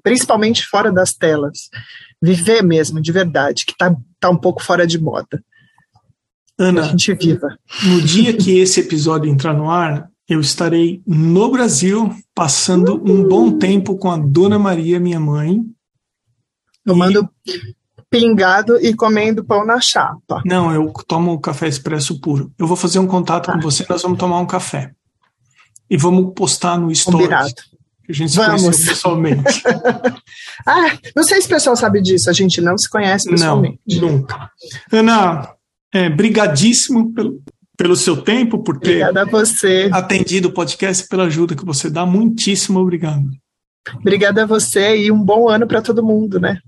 principalmente fora das telas, viver mesmo, de verdade, que tá, tá um pouco fora de moda. Ana, a gente viva. No dia que esse episódio entrar no ar, eu estarei no Brasil, passando um bom tempo com a Dona Maria, minha mãe. Tomando e... pingado e comendo pão na chapa. Não, eu tomo café expresso puro. Eu vou fazer um contato com você, nós vamos tomar um café. E vamos postar no Stories. Combinado. Que a gente se vamos. pessoalmente. ah, não sei se o pessoal sabe disso, a gente não se conhece pessoalmente. Não, nunca. Ana, é, brigadíssimo pelo, pelo seu tempo, por ter atendido o podcast, pela ajuda que você dá. Muitíssimo obrigado. Obrigada a você e um bom ano para todo mundo, né?